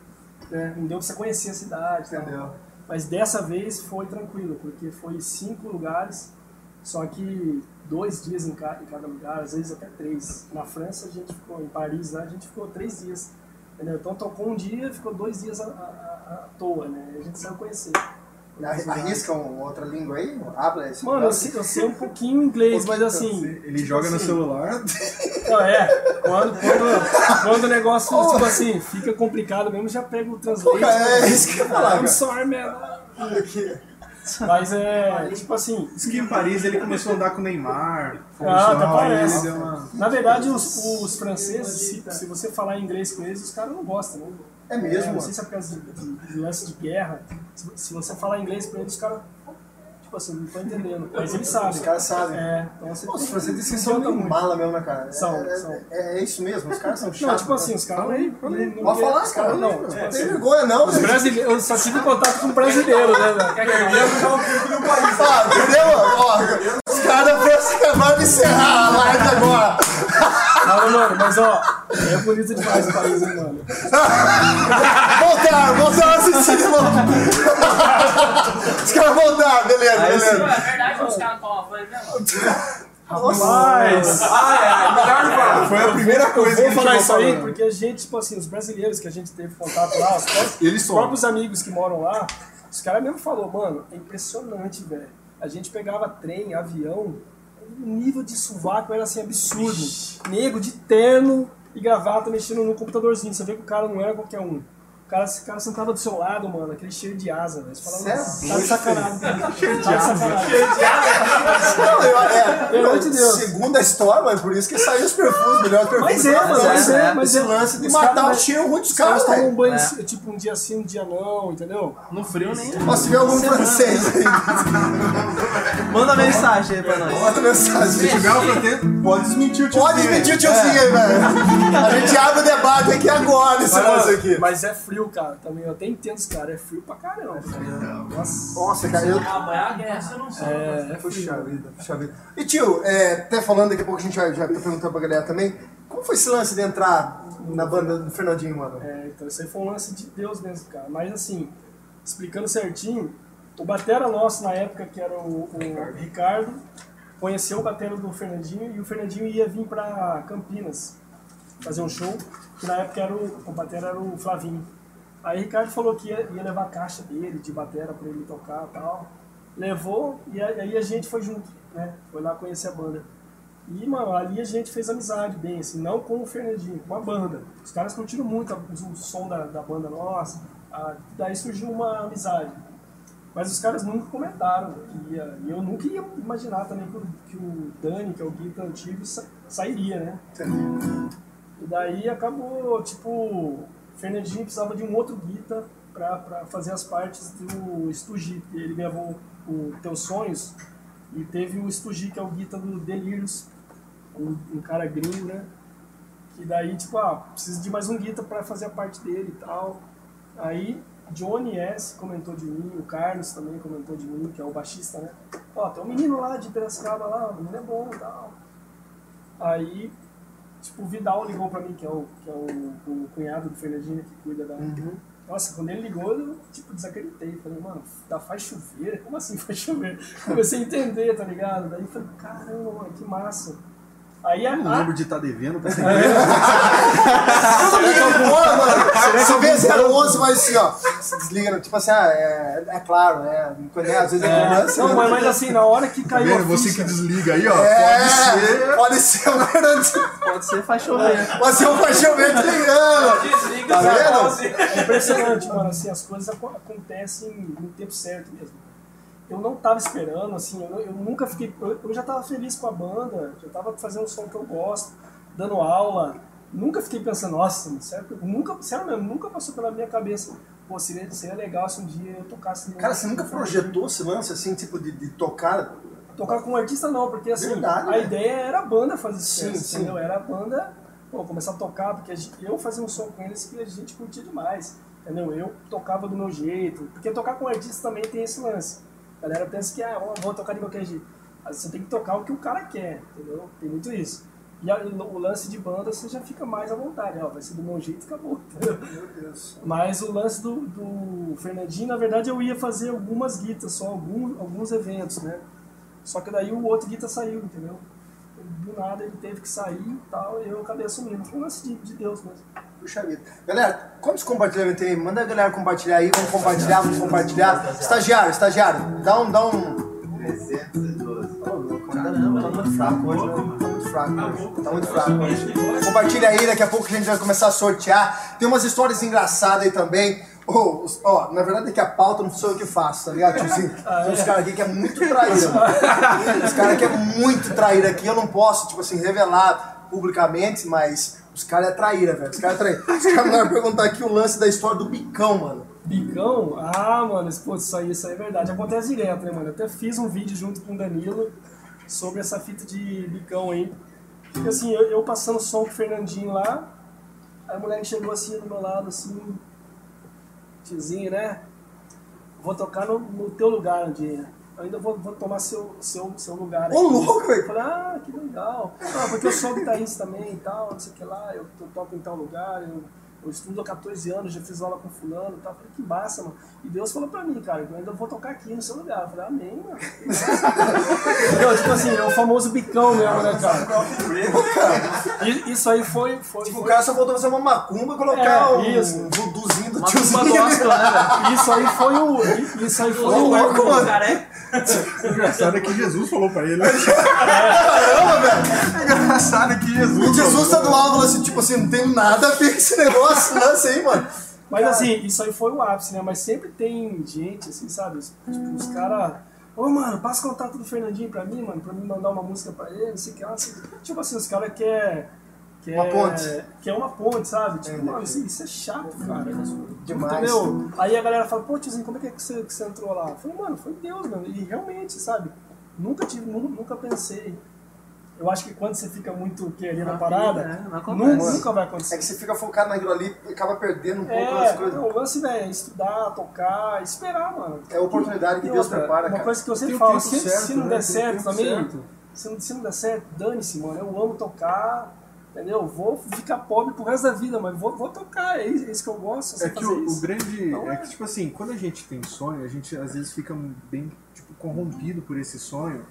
Né? Não deu pra você conhecer a cidade. e tal. Entendeu? Mas dessa vez foi tranquilo, porque foi cinco lugares, só que dois dias em, ca- em cada lugar, às vezes até três. Na França a gente ficou, em Paris lá, a gente ficou três dias. Entendeu? Então tocou um dia, ficou dois dias à, à- à- toa, né? A gente saiu conhecer. Arri- Arrisca uma outra língua aí? Habla esse Mano, eu sei, eu sei um pouquinho inglês, mas assim. Ele joga no assim, celular. Não, é, quando, quando, quando o negócio, tipo assim, fica complicado mesmo, já pega o translate. Pô, é isso que eu ia falar, I'm sorry, man. Mas é, tipo assim, Diz que em Paris ele começou a andar com o Neymar. Ah, até parece. uma- na verdade, os, os franceses, se, se você falar inglês com eles, os caras não gostam, né? É mesmo, Não mano. sei se é por causa de, de, de lance de guerra. Se, se você falar inglês com eles, os caras, tipo assim, não estão entendendo. Mas eles sabem. Os caras sabem. É, então você Pô, que- franceses dizem que são meio mala mesmo, né, cara? São, é, são. É, é isso mesmo, os caras são chatos. Não, tipo assim, os caras não, Pode falar, os cara. caras não. Não Tipo tem vergonha, não. os brasileiros, eu só tive contato com brasileiro, né? velho? Quer que eu ia puxar o filtro do país? Ah, entendeu? Os caras da França acabaram de encerrar a live agora. Fala, mano, mano, mas ó, é bonito demais o país, hein, mano. Voltaram, voltaram a assistir de novo. Os caras voltaram, beleza, beleza. é verdade que os caras tomam banho mesmo? Mas. Ai, ai, melhor não falar. Foi a primeira coisa que Vou ele falar isso aí porque a gente, tipo assim, os brasileiros que a gente teve contato lá, os próprios, Eles são. próprios amigos que moram lá, os caras mesmo falaram, mano, é impressionante, velho. A gente pegava trem, avião, o nível de sovaco era assim absurdo. Nego de terno e gravata mexendo no computadorzinho. Você vê que o cara não era qualquer um. O cara, esse cara sentava do seu lado, mano, aquele cheiro de asa, velho. Você falava, Sério? tá de sacanagem. Cheiro de asa. Não, eu, é, Pelo amor de Deus. Segundo a história, mas por isso que saiu os perfumes, melhores perfumes. Mas é, mano, mas é, mas Esse é. lance de Os matar o cheiro ruim dos Os caras tomam um velho. banho, tipo, um dia sim, um dia não, entendeu? No frio nem. Ó, se tiver algum francês aí, Manda mensagem aí pra nós. bota mensagem. Se tiver um pretendo, pode desmentir o tiozinho. Pode mentir o tiozinho aí, velho. A gente abre o debate aqui agora nesse lance aqui. Mas é frio, cara, também. Eu até entendo os caras, é frio pra caramba. cara. Nossa. Nossa, cara, eu... Ah, banho é a guerra, eu não sei. É, é Puxa frio. vida, puxa vida. E tio, é, até falando, daqui a pouco a gente já, já tá perguntando pra galera também, como foi esse lance de entrar na banda do Fernandinho, mano? É, então isso aí foi um lance de Deus mesmo, cara. Mas assim, explicando certinho, o batera nosso na época, que era o, o Ricardo, conheceu o batera do Fernandinho e o Fernandinho ia vir pra Campinas fazer um show, que na época era o, o batera era o Flavinho. Aí o Ricardo falou que ia, ia levar a caixa dele de batera pra ele tocar e tal. Levou e aí a gente foi junto, né? Foi lá conhecer a banda. E, mano, ali a gente fez amizade bem, assim, não com o Fernandinho, com a banda. Os caras curtiram muito a- o som da, da banda nossa, a- daí surgiu uma amizade. Mas os caras nunca comentaram que ia, e eu nunca ia imaginar também que o, que o Dani, que é o guita antigo, sa- sairia, né? E daí acabou, tipo, Fernandinho precisava de um outro guita pra fazer as partes do Stugi. Ele gravou o Teus Sonhos e teve o Stugi, que é o guita do Delírios, um, um cara gringo, né? Que daí, tipo, ah, precisa de mais um guita pra fazer a parte dele e tal. Aí, Johnny S comentou de mim, o Carlos também comentou de mim, que é o baixista, né? Ó, tem um menino lá de Piracicaba lá, o menino é bom e tal. Aí, tipo, o Vidal ligou pra mim, que é o, que é o, o cunhado do Fernandinho que cuida da. Nossa, quando ele ligou, eu, tipo, desacreditei. Falei, mano, da faz chover? Como assim faz chover? Comecei a entender, tá ligado? Daí falei, caramba, mano, que massa. Aí a, Eu não lembro de estar devendo pra essa Todo liga de boa, mano. Você vê 011, mas assim, ó, se desliga, tipo assim, ah, é, é claro, é, né, às vezes é criança. não, né? mas, mas assim, na hora que Tá caiu a vendo? Você que desliga aí, ó. É, Pode ser. pode ser o Fernandinho. Pode ser, faz chover. Pode ser o fechamento ligando. Desliga Tá vendo? É impressionante, mano, assim, as coisas aco- acontecem no tempo certo mesmo. Eu não tava esperando, assim, eu, eu nunca fiquei. Eu, eu já tava feliz com a banda, já tava fazendo um som que eu gosto, dando aula. Nunca fiquei pensando, nossa, sério, nunca, sério mesmo, nunca passou pela minha cabeça. Pô, seria, seria legal se um dia eu tocasse. Cara, você nunca projetou esse lance assim, tipo, de, de tocar? Tocar com um artista não, porque assim, Verdade, a né? ideia era a banda fazer sucesso, sim. entendeu? Era a banda, pô, começar a tocar, porque gente- eu fazia um som com eles que a gente curtia demais, entendeu? Eu tocava do meu jeito, porque tocar com artista também tem esse lance. A galera pensa que, ah, vou tocar de qualquer jeito. Mas você tem que tocar o que o cara quer, entendeu? Tem muito isso. E a- o lance de banda você já fica mais à vontade, ó, vai ser do meu jeito e acabou, entendeu? Meu Deus. Mas o lance do, do Fernandinho, na verdade, eu ia fazer algumas guitas, só algum, alguns eventos, né? Só que daí o outro guita saiu, entendeu? Do nada ele teve que sair e tal, e eu acabei assumindo. Foi um lance de, de Deus mesmo. Puxa vida. Galera, quantos compartilhamentos tem aí? Manda a galera compartilhar aí, vamos compartilhar, vamos compartilhar. Estagiário, estagiário, dá um. Dá um... 312. Ô, louco, Caramba, tá muito fraco hoje, né? Tá muito fraco hoje. Tá muito fraco hoje. Compartilha aí, daqui a pouco a gente vai começar a sortear. Tem umas histórias engraçadas aí também. Ô, os- ó, na verdade é que a pauta não sou eu que faço, tá ligado, tiozinho? Tem uns caras aqui que é muito traíra, mano. Os caras que é muito traíra aqui, eu não posso, tipo assim, revelar publicamente, mas os caras é traíra, velho. Os caras é traíra. Os caras mandaram perguntar aqui o lance da história do bicão, mano. Bicão? Ah, mano, pô, isso aí, isso aí é verdade. Acontece direto, né, mano? Eu até fiz um vídeo junto com o Danilo sobre essa fita de bicão aí. Porque assim, eu, eu passando som com o Fernandinho lá, aí a mulher chegou assim do meu lado, assim, tiozinho, né? Vou tocar no, no teu lugar um. Eu ainda vou, vou tomar seu, seu, seu lugar Ô, louco, Eu velho. falei, ah, que legal. Ah, porque eu sou guitarrista também e tal, não sei o que lá, eu, eu toco em tal lugar, eu, eu estudo há 14 anos, já fiz aula com fulano e tal. Eu falei, que massa, mano. E Deus falou pra mim, cara, eu ainda vou tocar aqui no seu lugar. Eu falei, amém, mano. Entendeu? Tipo assim, é o famoso bicão mesmo, né, cara? Isso aí foi. foi, Tipo, o foi- cara só voltou a fazer uma macumba e colocar É, um isso. vuduzinho do Uma tiozinho. turma gospel, né? Isso aí foi o. Isso aí foi o. louco, mano. O engraçado é que Jesus falou pra ele. Caramba, velho. O engraçado é que Jesus. E Jesus tá do lado falando assim, tipo assim, não tem nada a ver com esse negócio, lance aí, mano. Mas assim, isso aí foi o ápice, né? Mas sempre tem gente, assim, sabe? Tipo, os caras. Ô, mano, passa o contato do Fernandinho pra mim, mano, pra mim mandar uma música pra ele, não sei o que lá. Tipo assim, os caras querem. Quer, Uma ponte. Quer uma ponte, sabe? Tipo, É, mano, isso, isso é chato, cara. Demais. Entendeu? Aí a galera fala, pô, tiozinho, como é que, é que, você, que você entrou lá? Eu falei, mano, foi Deus, mano. E realmente, sabe? Nunca tive, nu- nunca pensei. Eu acho que quando você fica muito querendo a parada, É, não nunca, nunca vai É acontecer. que você fica focado naquilo ali e acaba perdendo um pouco É, as coisas. o lance, velho, é estudar, tocar, esperar, mano. É a oportunidade que E Deus outra, prepara, Uma cara. coisa que eu sempre falo, se, certo, se não né? der certo também, certo. se não, se não der certo, dane-se, mano. Eu amo tocar, entendeu? Vou ficar pobre pro resto da vida, mas vou, vou tocar, é isso é que eu gosto, É que o, o grande. Então, é é. que, tipo assim, quando a gente tem sonho, a gente às vezes fica bem tipo, corrompido por esse sonho.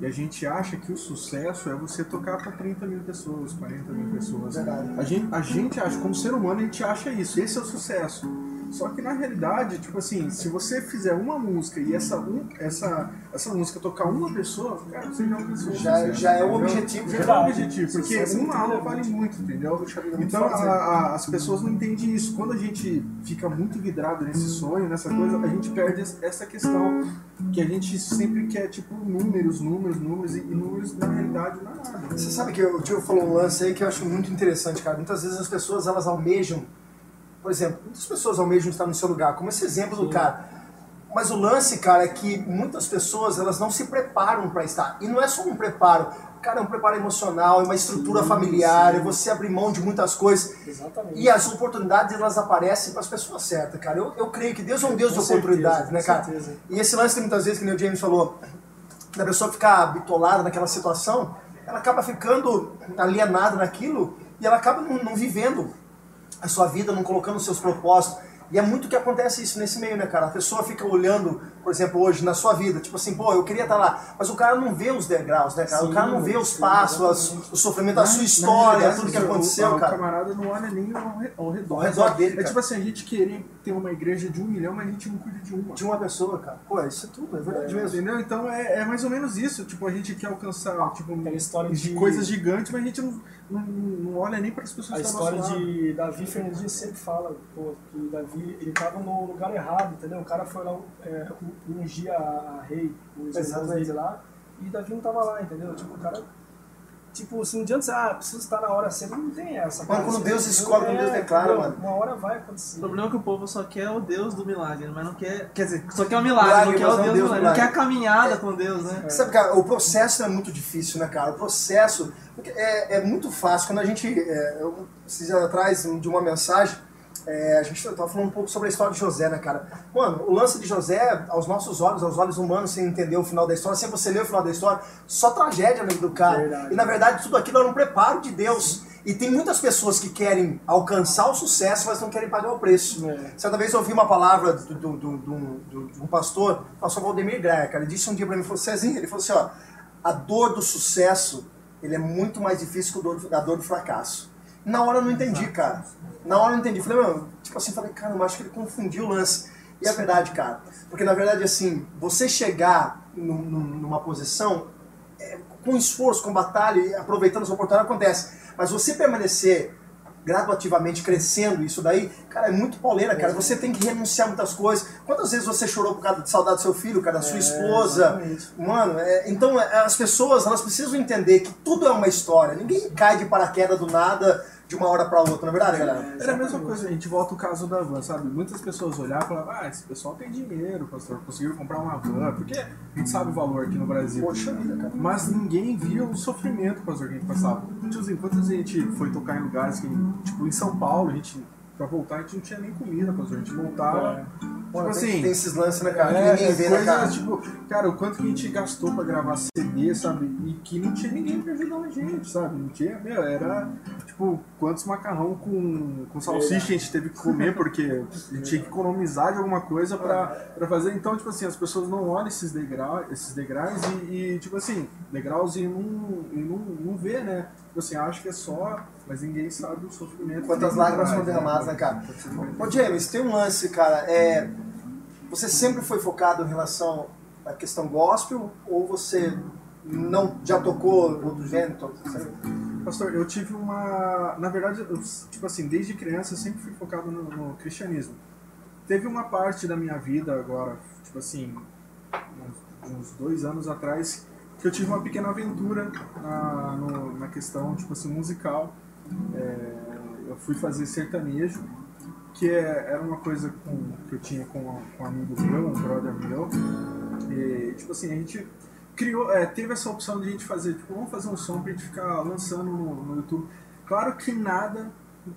E a gente acha que o sucesso é você tocar para 30 mil pessoas, 40 mil pessoas. Verdade. A gente, a gente acha, como ser humano, a gente acha isso. Esse é o sucesso. Só que na realidade, tipo assim, se você fizer uma música e essa, um, essa, essa música tocar uma pessoa, cara, você já alcançou o Já- sucesso, já é o objetivo, Já é o objetivo, porque é uma relevante. vale muito, entendeu? Vida, Então a- a- as pessoas não entendem isso. Quando a gente fica muito vidrado nesse sonho, nessa coisa, a gente perde es- essa questão que a gente sempre quer, tipo, números, números, números, e números na realidade não é nada. Você sabe que o Tio falou um lance aí que eu acho muito interessante, cara. Muitas vezes as pessoas elas almejam, por exemplo, muitas pessoas almejam estar no seu lugar, como esse exemplo do cara. Mas o lance, cara, é que muitas pessoas elas não se preparam para estar. E não é só um preparo, cara, é um preparo emocional, é uma estrutura familiar, é você abrir mão de muitas coisas. Exatamente. E as oportunidades elas aparecem para as pessoas certas, cara. Eu, eu creio que Deus é um Deus Com de oportunidades, né, cara? certeza. E esse lance tem muitas vezes, que nem o James falou, da pessoa ficar bitolada naquela situação, ela acaba ficando alienada naquilo e ela acaba não, não vivendo a sua vida, não colocando os seus propósitos. E é muito que acontece isso nesse meio, né, cara? A pessoa fica olhando, por exemplo, hoje na sua vida, tipo assim, pô, eu queria estar lá, mas o cara não vê os degraus, né, cara? o Sim, cara não vê os sim, passos, as- o sofrimento, a sua Na história, realidade, tudo que o- aconteceu, o, cara. O camarada não olha nem ao, re- ao redor. Ao redor dele, É cara. tipo assim, a gente querer ter uma igreja de um milhão, mas a gente não cuida de uma. De uma pessoa, cara. Pô, isso é tudo, é verdade mesmo. Entendeu? Então é, é mais ou menos isso. Tipo, a gente quer alcançar tipo, Aquela história de de- coisas gigantes, mas a gente não, não, não olha nem para as pessoas A história de Davi Fernandinho sempre fala, pô, que Davi, ele tava no lugar errado, entendeu? O cara foi lá é, ungir a, a rei, os dele lá, e Davi não tava lá, entendeu? Tipo, o cara, tipo, assim, não adianta você, ah, preciso estar na hora certa, não tem essa. Mano, quando Deus escolhe, quando Deus declara, mano. Uma hora vai O acontecer. problema é que o povo só quer o Deus do milagre, mas não quer. Quer dizer, só quer o milagre, Milagre, não quer mas o Deus, Deus do milagre. Não quer a caminhada com Deus, né? Sabe, cara, o processo é muito difícil, né, cara? O processo é, é muito fácil. Quando a gente, é, eu, dias atrás, de uma mensagem, é, a gente tava falando um pouco sobre a história de José, né, cara? Mano, o lance de José, aos nossos olhos, aos olhos humanos, sem entender o final da história, sem você ler o final da história, só tragédia no do cara. Verdade. E na verdade, tudo aquilo era um preparo de Deus. E tem muitas pessoas que querem alcançar o sucesso, mas não querem pagar o preço. É. Certa vez eu ouvi uma palavra do, do, do, do- do- de um pastor, o pastor Valdemir Greia, cara. Ele disse um dia pra mim, falou, Cezinha, ele falou assim, ó, a dor do sucesso, ele é muito mais difícil que a dor do fracasso. Na hora eu não entendi, cara. Na hora eu não entendi. Falei, meu, tipo assim, falei, cara, eu acho que ele confundiu o lance. E é verdade, cara. Porque na verdade, assim, você chegar num- num- numa posição, é, com esforço, com batalha e aproveitando essa oportunidade, acontece. Mas você permanecer gradativamente crescendo isso daí, cara, é muito pauleira, cara. Você tem que renunciar a muitas coisas. Quantas vezes você chorou por causa de saudade do seu filho, cara, da sua esposa? exatamente. Mano, é, então é, as pessoas, elas precisam entender que tudo é uma história. Ninguém cai de paraquedas do nada de uma hora pra outra, não é verdade, galera? Era a mesma coisa, a gente volta o caso da van, sabe? Muitas pessoas olhavam e falavam, ah, esse pessoal tem dinheiro, pastor, conseguiram comprar uma van, porque a gente sabe o valor aqui no Brasil. Poxa vida, cara. Mas ninguém via o sofrimento, pastor, que a gente passava. Tiozinho, quantas vezes a gente foi tocar em lugares que, tipo, em São Paulo, a gente, pra voltar, a gente não tinha nem comida, pastor. A gente voltava, Pô, Tipo assim, tem esses lances, né, cara? que É, ninguém é vê, né, coisa, cara? tipo, cara, o quanto que a gente gastou pra gravar CD, sabe? E que não tinha ninguém pra ajudar a gente, sabe? Não tinha, meu, era, tipo, quantos macarrão com, com salsicha a gente teve que comer, porque a gente tinha que economizar de alguma coisa pra, pra fazer. Então, tipo assim, as pessoas não olham esses, degrau, esses degraus e, e, tipo assim, degraus e não, e não, não vê, né? Tipo assim, acha que é só, mas ninguém sabe o sofrimento. Quantas lágrimas foram trás, derramadas, né, cara? Ô, James, tem um lance, cara. É, você sempre foi focado em relação à questão gospel ou você não já tocou outro gênero? to- Pastor, eu tive uma. Na verdade, eu, tipo assim, desde criança eu sempre fui focado no, no cristianismo. Teve uma parte da minha vida agora, tipo assim, uns, uns dois anos atrás, que eu tive uma pequena aventura na, no- na questão, tipo assim, musical. É, eu fui fazer sertanejo, que é- era uma coisa com- que eu tinha com, com um amigo meu, um brother meu. E, tipo assim, a gente criou, é, teve essa opção de a gente fazer, tipo, vamos fazer um som pra gente ficar lançando no, no YouTube. Claro que nada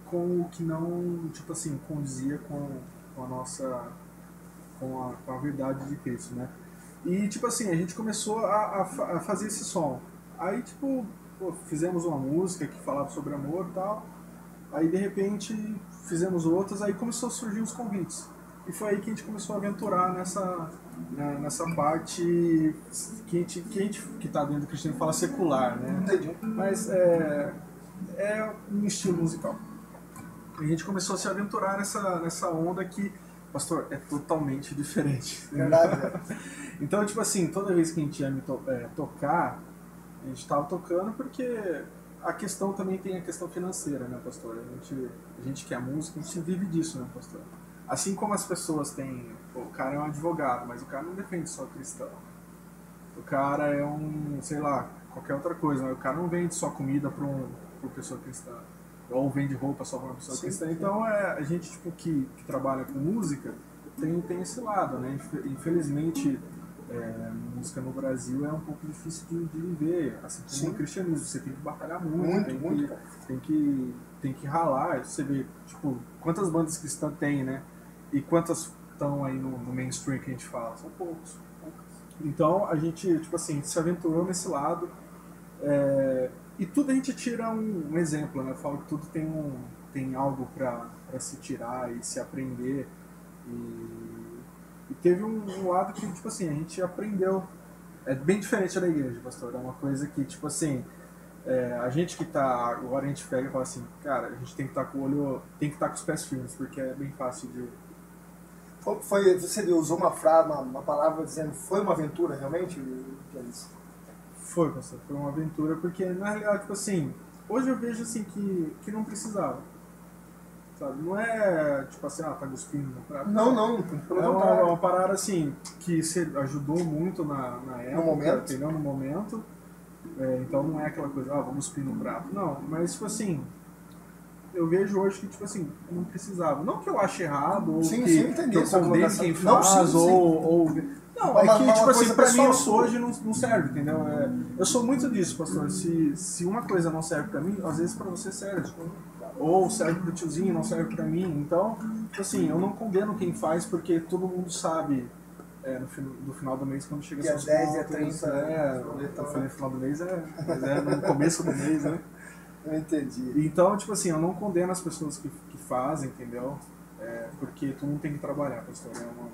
com o que não, tipo assim, condizia com, com a nossa, com a, com a verdade de Cristo, né? E, tipo assim, a gente começou a, a fa- a fazer esse som. Aí, tipo, pô, fizemos uma música que falava sobre amor e tal. Aí, de repente, fizemos outras, aí começou a surgir os convites. E foi aí que a gente começou a aventurar nessa, na- nessa parte que a gente, que, a gente, que tá dentro do cristianismo fala secular, né? Entendi. Mas é, é um estilo musical. E a gente começou a se aventurar nessa, nessa onda que, pastor, é totalmente diferente. Verdade, né? Então, tipo assim, toda vez que a gente ia me to- é, tocar, a gente tava tocando porque a questão também tem a questão financeira, né, pastor? A gente, a gente que é músico, a gente vive disso, né, pastor? Assim como as pessoas têm. o cara é um advogado, mas o cara não defende só cristão. O cara é um, sei lá, qualquer outra coisa, mas o cara não vende só comida para um, pra pessoa cristã. Ou vende roupa só para uma pessoa cristã. Então, é, a gente tipo, que, que trabalha com música tem, tem esse lado, né? Infe- Infelizmente, é, música no Brasil é um pouco difícil de, de viver, assim como no cristianismo. Você tem que batalhar muito, Muito, tem, muito, que, cara. tem que tem que ralar. Você vê, tipo, quantas bandas cristãs tem, né? E quantas estão aí no, no mainstream que a gente fala? São poucos. Então a gente, tipo assim, se aventurou nesse lado. é, e tudo a gente tira um, um exemplo, né? Eu falo que tudo tem, um, tem algo para se tirar e se aprender. E, e teve um, um lado que, tipo assim, a gente aprendeu. É bem diferente da igreja, pastor. É uma coisa que, tipo assim, é, a gente que tá. Agora a gente pega e fala assim, cara, a gente tem que estar com o olho. Tem que estar com os pés firmes, porque é bem fácil de. Foi, foi- você usou uma frase, uma, uma palavra dizendo foi uma aventura realmente? Foi, pastor, foi uma aventura, porque na realidade, tipo assim, hoje eu vejo assim que, que não precisava. Sabe? Não é tipo assim, ah, tá cuspindo no prato. Não, não, pelo É uma, uma parada assim que ajudou muito na, na época, momento. entendeu? No momento. É, então não é aquela coisa, ah, vamos cuspir no prato. Não, mas tipo assim, eu vejo hoje que, tipo assim, não precisava. Não que eu ache errado, ou Sim, que, sim, entendi que eu condene quem faz, ou, ou... Não, Uma- é que, uma tipo assim, pra mim isso hoje não, não serve, entendeu? É, eu sou muito disso, pastor. Se, se uma coisa não serve pra mim, às vezes pra você serve. Ou serve pro tiozinho, não serve pra mim. Então, tipo assim, eu não condeno quem faz, porque todo mundo sabe é, no, no final do mês, quando chega Dia suas 10, dia contas, 30, É, eu falei no final do mês, é, mas é no começo do mês, né? Eu entendi. Então, tipo assim, eu não condeno as pessoas que, que fazem, entendeu? É, porque tu não tem que trabalhar, pastor. É uma,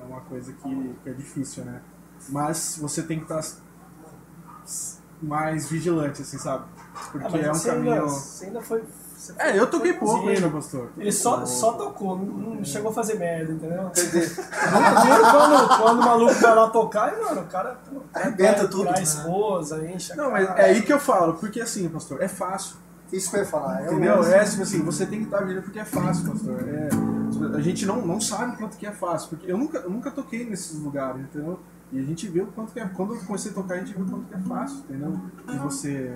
é uma coisa que, que é difícil, né? Mas você tem que estar mais vigilante, assim, sabe? Porque Ah, é um você caminho. Ainda, você ainda foi. você foi- É, eu toquei pouco ainda, pastor. Ele só, só tocou, não, não chegou a fazer merda, entendeu? Entendi. Viram quando, quando o maluco vai lá tocar, e, mano, o cara pô, Arrebenta tudo, a né? esposa, enche a Não, mas cara. é aí que eu falo, porque assim, pastor, é fácil. Isso que eu ia falar. É Entendeu? É tipo assim, você tem que estar vigilante porque é fácil, pastor. É, a gente não, não sabe quanto que é fácil, porque eu nunca, eu nunca toquei nesses lugares, entendeu? E a gente viu quanto que é. Quando eu comecei a tocar, a gente viu quanto que é fácil, entendeu? De você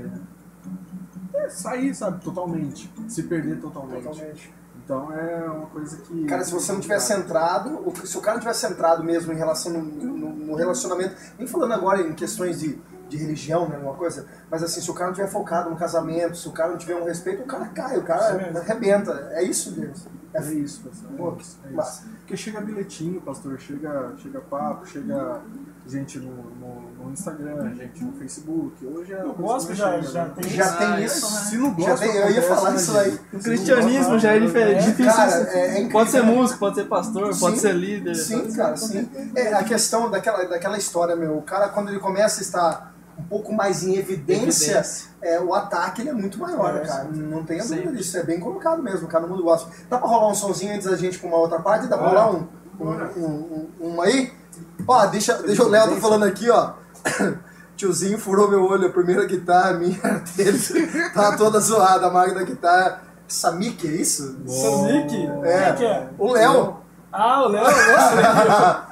é, sair, sabe, totalmente. Se perder totalmente. Totalmente. Então é uma coisa que. Cara, se você não tivesse centrado, o- se o cara não tivesse centrado mesmo em relação no, no- no relacionamento, nem falando agora em questões de de religião, né? Uma coisa. Mas assim, se o cara não tiver focado no casamento, se o cara não tiver um respeito, o cara cai, o cara arrebenta. É isso, Deus. É isso, pastor. Pô, é isso, é. Porque chega bilhetinho, pastor, chega, chega papo, chega gente no, no, no Instagram, gente no Facebook. Hoje é. Gospel que já, já né? tem Já isso. tem Ah, isso. Se Já gospel tem, eu ia falar isso aí. O cristianismo já é diferente. É, difícil. cara, é- é pode ser músico, pode ser pastor, pode Sim. ser líder. Sim, cara, sim. É, a questão daquela, daquela história, meu, o cara quando ele começa a estar um pouco mais em evidência, Evidência. É, o ataque ele é muito maior, É, cara. Não tenha Sim. dúvida disso, é bem colocado mesmo, cara, no mundo gosta. Dá pra rolar um sonzinho antes da gente com uma outra parte? Dá pra Bora. rolar um, um, um, um, um aí? Ó, deixa, deixa o Léo tá falando aqui, ó. Tiozinho furou meu olho, a primeira guitarra minha dele tá toda zoada, a marca da guitarra. Samik, é isso? Sonic? É. Quem que é? O Léo. Ah, o Léo, nossa,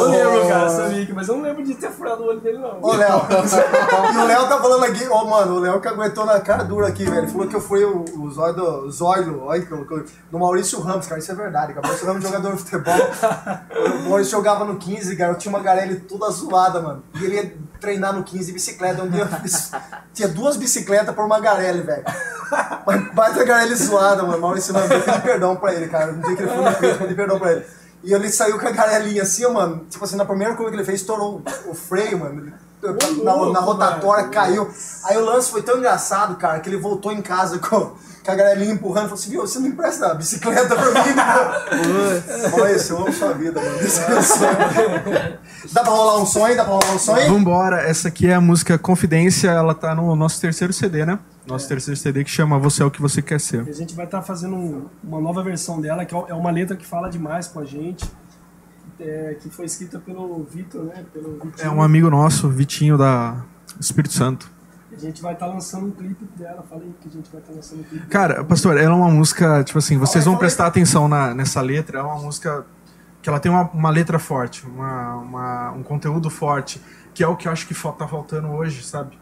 eu lembro, cara, Sonic, mas eu não lembro de ter furado o olho dele, não. Ô, Léo. e o Léo tá falando aqui, ó, mano, o Léo que aguentou na cara dura aqui, velho. Falou que eu fui o, o zóio do, zóio, olha, do Maurício Ramos, cara, isso é verdade. cara. O Maurício Ramos, jogador de futebol. O Maurício jogava no 15, cara, eu tinha uma garelha toda zoada, mano. E ele ia treinar no 15 de bicicleta. Um dia eu fiz- tinha duas bicicletas por uma garelha, velho. Mas Baita garelha zoada, mano. Maurício Ramos, eu pedi perdão pra ele, cara. No dia que ele foi no peito, eu pedi perdão pra ele. E ele saiu com a garelinha assim, mano. Tipo assim, na primeira curva que ele fez, estourou o- freio, mano. Ele- Na, na rotatória, caiu. Aí o lance foi tão engraçado, cara, que ele voltou em casa com, com a garelinha empurrando. Falou assim, viu, você não empresta a bicicleta pra mim. Olha isso, eu amo sua vida, mano. Dá pra rolar um sonho? Dá pra rolar um sonho? Vambora, essa aqui é a música Confidência, ela tá no nosso terceiro CD, né? Nosso terceiro CD que chama Você é o que você quer ser. A gente vai estar fazendo um- uma nova versão dela, que é uma letra que fala demais com a gente, é, que foi escrita pelo Vitor, né? Pelo Vitinho. É um amigo nosso, Vitinho da Espírito Santo. A gente vai estar lançando um clipe dela. Fala aí que a gente vai estar lançando um clipe. Cara, pastor, ela é uma música, tipo assim, vocês vão prestar atenção na, nessa letra, é uma música que ela tem uma, uma letra forte, uma, uma- um conteúdo forte, que é o que eu acho que fal- tá faltando hoje, sabe?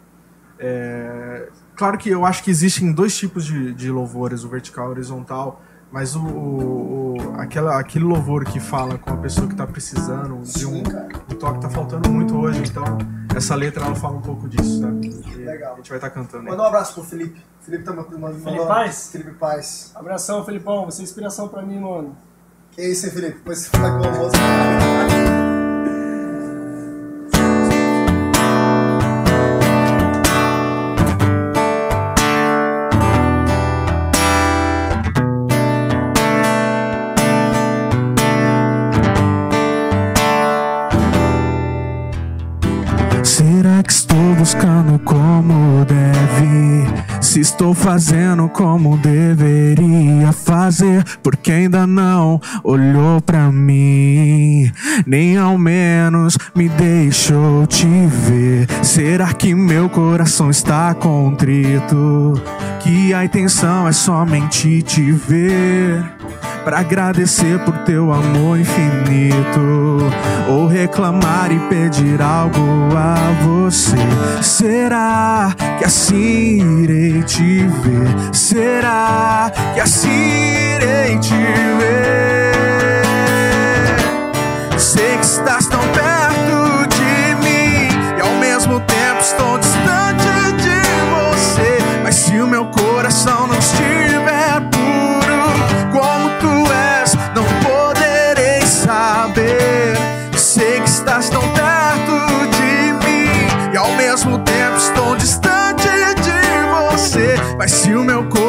É, claro que eu acho que existem dois tipos de, de louvores, o vertical e o horizontal, mas o, o- o- aquela, aquele louvor que fala com a pessoa que tá precisando de um, um toque tá faltando muito hoje, então essa letra ela fala um pouco disso? E Legal. A gente vai estar cantando. aí. Manda um abraço pro Felipe. Felipe tá mandando. mandando- Felipe Paz? Felipe Paz. Abração, Felipão. Você é inspiração pra mim, mano. Que isso, hein, Felipe? Depois você fica com a. estou fazendo como deveria fazer? Porque ainda não olhou pra mim, nem ao menos me deixou te ver. Será que meu coração está contrito? Que a intenção é somente te ver? Pra agradecer por teu amor infinito Ou reclamar e pedir algo a você Será que assim irei te ver? Será que assim irei te ver? Sei que estás tão perto de mim E ao mesmo tempo estou distante de você. Mas se o meu coração não estiver puro Como tu és, não poderei saber. Sei que estás tão perto de mim E ao mesmo tempo estou distante de você. Mas se o meu coração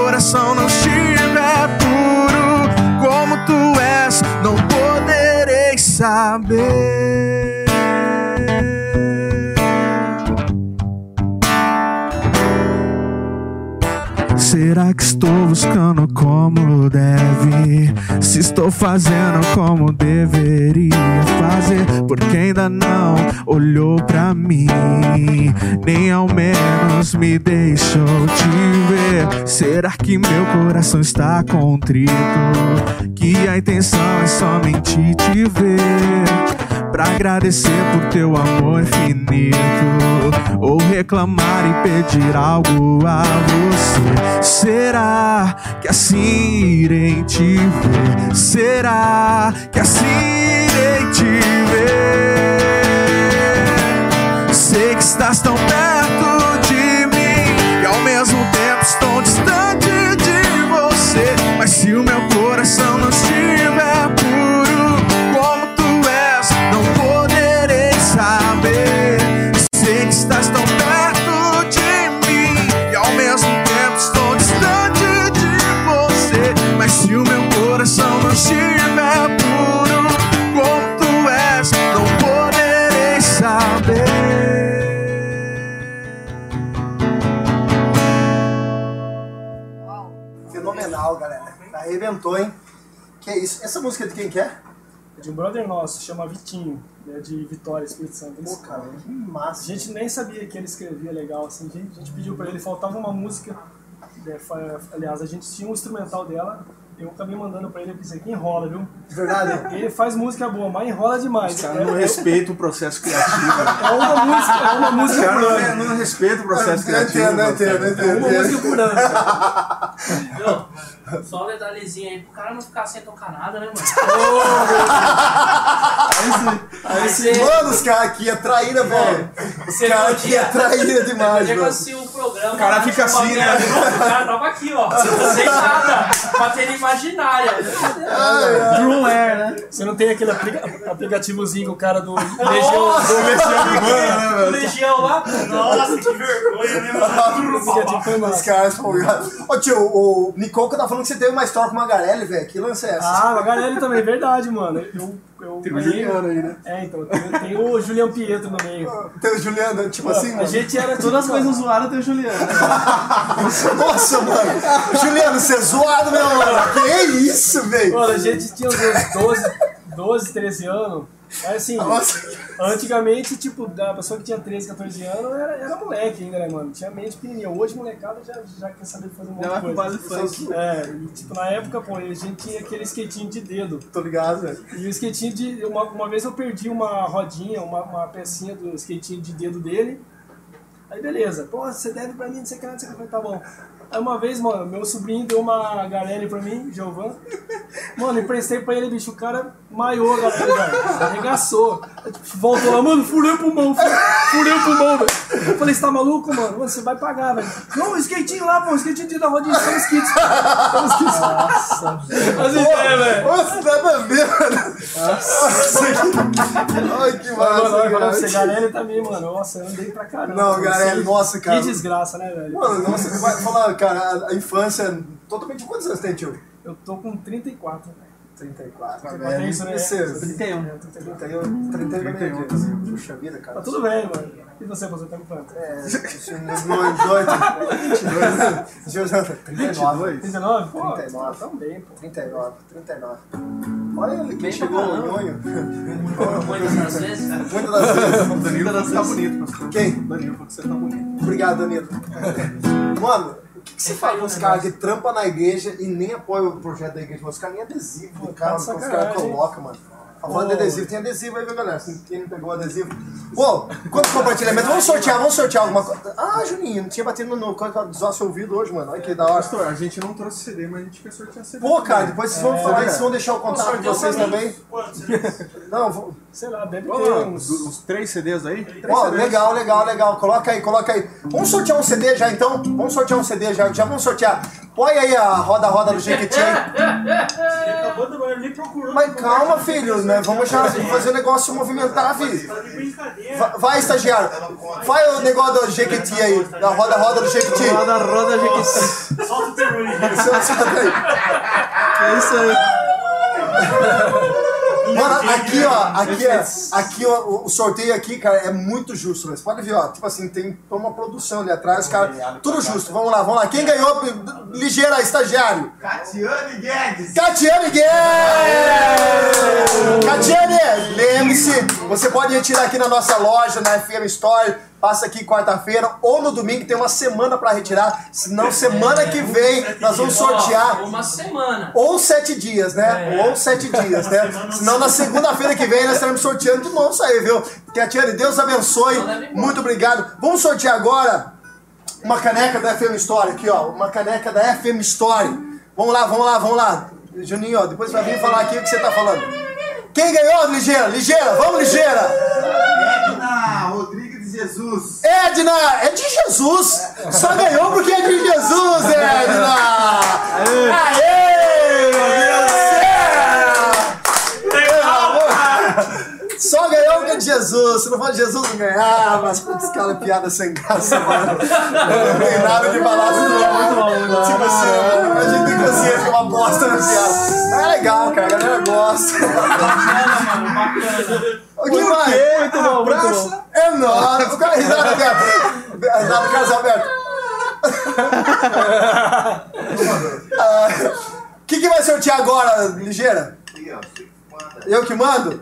saber Será que estou buscando como deve? Se estou fazendo como deveria fazer? Porque ainda não olhou pra mim, nem ao menos me deixou te ver. Será que meu coração está contrito? Que a intenção é somente te ver. Pra agradecer por teu amor infinito Ou reclamar e pedir algo a você Será que assim irei te ver? Será que assim irei te ver? Sei que estás tão perto Essa música é de quem que é? É de um brother nosso, chama Vitinho, é de Vitória, Espírito Santo. Pô, cara, que A massa. gente nem sabia que ele escrevia legal, assim, a gente, a gente pediu pra ele, faltava uma música, é, aliás, a gente tinha um instrumental dela, eu acabei mandando pra ele, isso aqui enrola, viu? Verdade? Ele faz música boa, mas enrola demais. Os É, caras não respeitam o processo criativo. é uma música, é uma Os música por ano. não, não respeitam o processo Eu criativo. entendo, eu entendo, eu É uma música por ano. Só um detalhezinho aí, pro cara não ficar sem tocar nada, né, mano? Aí você. Mano, os caras aqui é traíra, velho. Os Você caras aqui é traíra demais, mano. assim o programa. O cara fica assim, né? O cara tava aqui, ó. Sem nada. Bateria imaginária. Drew Air, né? Você não tem aquele aplica- aplicativozinho que o cara do Legião, do O Legião lá. Nossa, que vergonha, né, mano? foi Os caras folgados. Ô tio, o Nicoca tá falando que você teve uma história com uma Magarelli, velho. Que lance é essa? Ah, a galera também, verdade, mano. Eu, eu Tem o Juliano aí, né? É, então, tem, tem o Julian Pietro no meio. Tem o Juliano, tipo assim, A mano. gente era Todas as coisas zoadas tem o Juliano. Nossa, mano. Juliano, você é zoado, meu mano. Que isso, velho? Mano, a gente tinha uns 12, 12, 13 anos. Mas assim, Nossa. antigamente, tipo, da pessoa que tinha 13, 14 anos era, era moleque ainda, né, mano? Tinha mente pequenininha. Hoje, molecada já, já quer saber fazer um monte de coisa. baile funk. É, e tipo, na época, pô, a gente tinha aquele skatinho de dedo. Tô ligado, velho. E o skatinho de. Uma, uma vez eu perdi uma rodinha, uma, uma pecinha do skatinho de dedo dele. Aí beleza, pô, você deve pra mim, não sei o que, não sei o que, tá bom. Uma vez, mano, meu sobrinho deu uma Garelli pra mim, Giovan. Mano, emprestei pra ele, bicho, o cara maiou a Garelli, velho. Arregaçou. Tipo, voltou lá, mano, furei o pulmão, fu- furei o pulmão, velho. Eu falei, você tá maluco, mano? Mano, você vai pagar, velho. Não, o skatinho lá, pô, o skatinho de da rodinha, são os kits. São os kits. Nossa. Mas ideia, velho. Nossa, nada a ver, mano. Nossa, que... Ai, que Mano, massa, agora pra você. Garelli também, mano. Nossa, eu andei pra caramba. Não, Garelli, nossa, cara. Que desgraça, né, velho? Mano, nossa, você vai falar, cara, a, a infância totalmente. Quantos anos tem, tio? Eu tô com 34, velho. 34. Tá velho. bem isso, né? Você, 31. 31, 31, 31. Puxa vida, cara. Tá tudo bem, mano. E você, você tá com quanto? É, 18, 22, 39. 39? Pô, 39. tá tão bem, pô. 39, 39. Olha ele, quem Bem chegou, o. Nhonho. Muitas das vezes. Muitas das vezes. Danilo que tá bonito. Quem? Danilo que você tá bonito. Obrigado, Danilo. Mano, o que, que você fala com os caras que trampam na igreja e nem apoiam o projeto da igreja? Os caras nem adesivo do Pô, cara, tá os caras colocam, mano. Falando de adesivo, tem adesivo aí, viu, galera? Quem não pegou o adesivo. Pô, quantos compartilhamentos? Vamos sortear, vamos sortear alguma coisa. Ah, Juninho, não tinha batido no coisa do nosso ouvido hoje, mano. Olha que da hora. Pastor, a gente não trouxe CD, mas a gente quer sortear CD. Pô, cara, depois vocês vão falar, vocês vão deixar o contato de vocês também. Quantos? Não, vou... Sei lá, deve Vamos ter uns... os três CDs aí? Ó, legal, legal, legal. Coloca aí, coloca aí. Vamos sortear um CD já então? Vamos sortear um CD já. Já vamos sortear. Põe aí a roda-roda do Jequiti acabou de nem. Mas calma, filho, né? Vamos já fazer o negócio movimentar, filho. Tá Vai, estagiário. Vai o negócio do Jequiti aí. Da roda-roda do Jequiti. Roda, roda, Jequiti. Solta o terror aí. Solta aí. É isso aí. Mano, aqui, ó, aqui, ó, aqui, ó, o- sorteio aqui, cara, é muito justo. Você pode ver, ó, tipo assim, tem uma produção ali atrás, cara, tudo justo. Vamos lá, vamos lá. Quem ganhou, ligeira, estagiário? Catiane Guedes. Catiane Guedes! Catiane, lembre-se, você pode retirar aqui na nossa loja, na FM Store, passa aqui quarta-feira ou no domingo, tem uma semana pra retirar, senão semana que vem nós vamos sortear Uma semana. ou sete dias, né? É. Ou sete dias, né? Senão na segunda-feira que vem nós estaremos sorteando de novo isso aí, viu? Catiane, Deus abençoe. Muito obrigado. Vamos sortear agora uma caneca da FM Story aqui, ó. Uma caneca da FM Story. Vamos lá, vamos lá, vamos lá. Juninho, ó, depois vai vir falar aqui o que você tá falando. Quem ganhou, Ligeira? Ligeira, vamos, Ligeira! Jesus. Edna, é de Jesus! Só ganhou porque é de Jesus, Edna! Se não de Jesus, não ganhava. Mas putz, cara, piada sem graça, mano. Não tem nada de falar assim, Tipo assim, a gente tem consciência que é uma bosta na piada. É legal, cara, a galera gosta. O que mais? Muito bom, muito bom. É nóis. O cara risada aberta. Risada do Carlos Alberto. Ah, sortear agora, ligeira? Aqui, ó, você que manda. Eu que mando?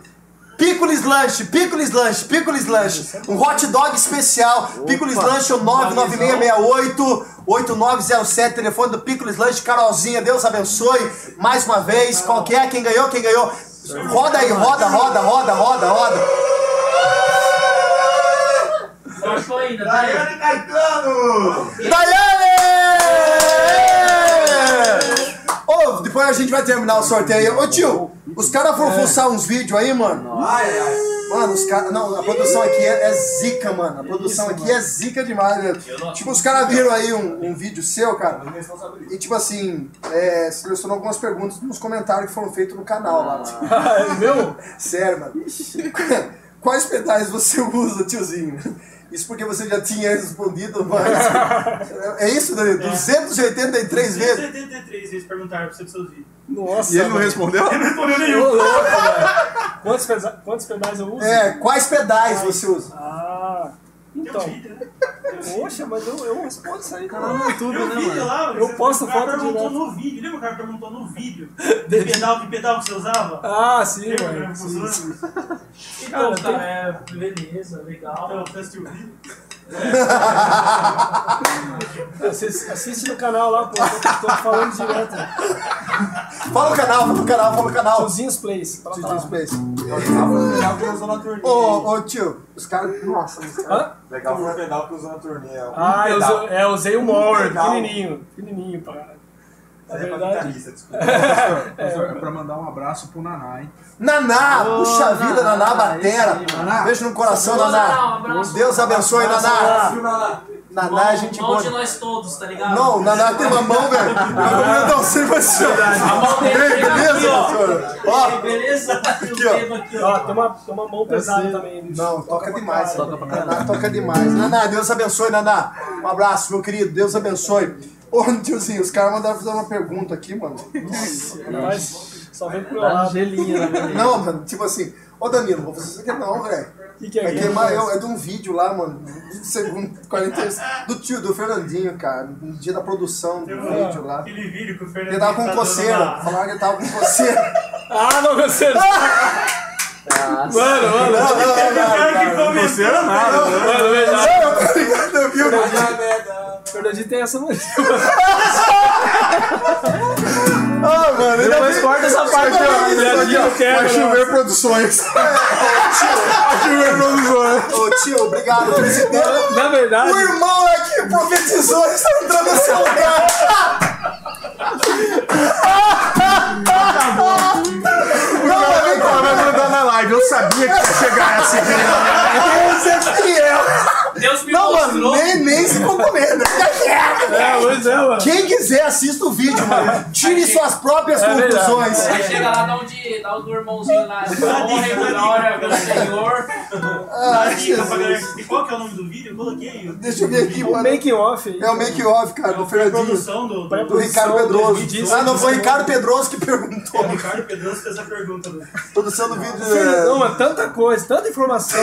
Picolis Lanche, Picolis Lanche, Picolis Lanche. Um hot dog especial. Picolis Lanche, o 99668 8907, telefone do Picolis Lanche. Carolzinha, Deus abençoe. Mais uma vez, qual que é? Quem ganhou? Quem ganhou? Roda aí, roda, roda, roda, roda, roda. Tá. Daiane Caetano! Daiane! Ô, depois a gente vai terminar o sorteio. Ô tio, os caras foram fuçar uns vídeos aí, mano. Ai, ai. Mano, os caras. Não, a produção aqui é, é zica, mano. A produção aqui é zica demais, velho. Tipo, os caras viram aí um, um vídeo seu, cara. E tipo assim, é, selecionou algumas perguntas nos comentários que foram feitos no canal lá. É meu? Sério, mano. Quais pedais você usa, tiozinho? Isso porque você já tinha respondido, mas. É isso, né? 283 vezes? 73 vezes perguntaram pra você dos seus vídeos. Nossa. E ele não respondeu? Não respondeu nenhum. louco, velho. Quantos, pesa- quantos pedais eu uso? É, quais pedais você usa? Ah, Tem então. né? Poxa, mas eu, eu respondo isso aí, cara. no YouTube, Tem né, mano? lá, Eu posto o cara foto perguntou direto. no vídeo. Lembra o cara perguntou no vídeo? Que pedal, que pedal que você usava? Ah, sim, mano. Sim, sim. Então, Cara, cara, é, beleza, legal. Então, assistiu o vídeo? Assiste, assiste no canal lá, pô. Tô, tô falando direto. Fala o canal, fala o canal, fala o canal. Tiozinhos Plays. Lá. Tiozinho Space. Legal foi o pedal que usou na turnê. Ô, ô tio, os caras. Nossa, os caras. Legal foi o pedal que usou na turnê. Ah, eu pedal. usei, é, eu usei o Mower, pequenininho. Pequenininho, pra... Isso aí é pra guitarrista, desculpa. É pra mandar um abraço pro Naná, hein? Naná, Ô, puxa vida, Naná, Naná Batera. aí, Naná. Beijo no coração, Naná, um Naná. abraço. Deus abençoe, Naná. Naná, é gente Mão de nós todos, tá ligado? Não, o Naná tem uma mão, velho. Eu não sei você. A mão dele Ei, beleza, aqui, ó. professor? Ó, Beleza? Aqui, ó. aqui, ó. Ó, tem uma, tem uma mão pesada também. bicho. Não, toca demais. pra caralho. Naná toca demais. Naná, Deus abençoe, Naná. Um abraço, meu querido. Deus abençoe. Ô, tiozinho, os caras mandaram fazer uma pergunta aqui, mano. Mas só vem pro lado. um Não, mano, tipo assim. Ô, Danilo, vou fazer isso aqui não, velho. O que, que é É, aqui? queimar, eu- é de um vídeo lá, mano, do segundo, 40, do tio, do Fernandinho, cara, no dia da produção do um- vídeo lá. Aquele vídeo que o Fernando Ele tava com tá coceira, uma- falaram que ele tava com coceira. Ah, não, você. Mano, mano. Não, não, O cara que não, comentou. Você era nada, né? Mano, verdade. não, tá ligado, eu vi o O Fernandinho tem essa mania. Ah, mano, ele Depois corta essa parte Aqui, ó, aí. Fernandinho quer, Vai né? chover produções. Vai chover produções. Ô tio, obrigado por esse tempo. Na verdade, O irmão aqui profetizou, ele está entrando nesse lugar. Não, mas vem cá, Vai na live. Eu sabia que ia chegar essa aqui. esse é fiel. Deus me Não, mano, mostrou. nem, nem se concomenda. é, pois é, mano. Quem quiser, assista o vídeo, mano. Tire suas próprias É verdade. conclusões. Aí chega lá, dá um de, dá um do irmãozinho lá. Honra e glória pelo Senhor. Ah. E qual que é o nome do vídeo? Eu coloquei. Deixa eu ver aqui, O mano. making off. É o make-off, cara, do Foi a Fernandinho. produção do, do, Do Ricardo Pedroso. 2010, Ah, não, foi o Ricardo Pedroso que perguntou. O Ricardo Pedroso fez essa pergunta. né? Produção do vídeo. Não, É... mano, tanta coisa, tanta informação.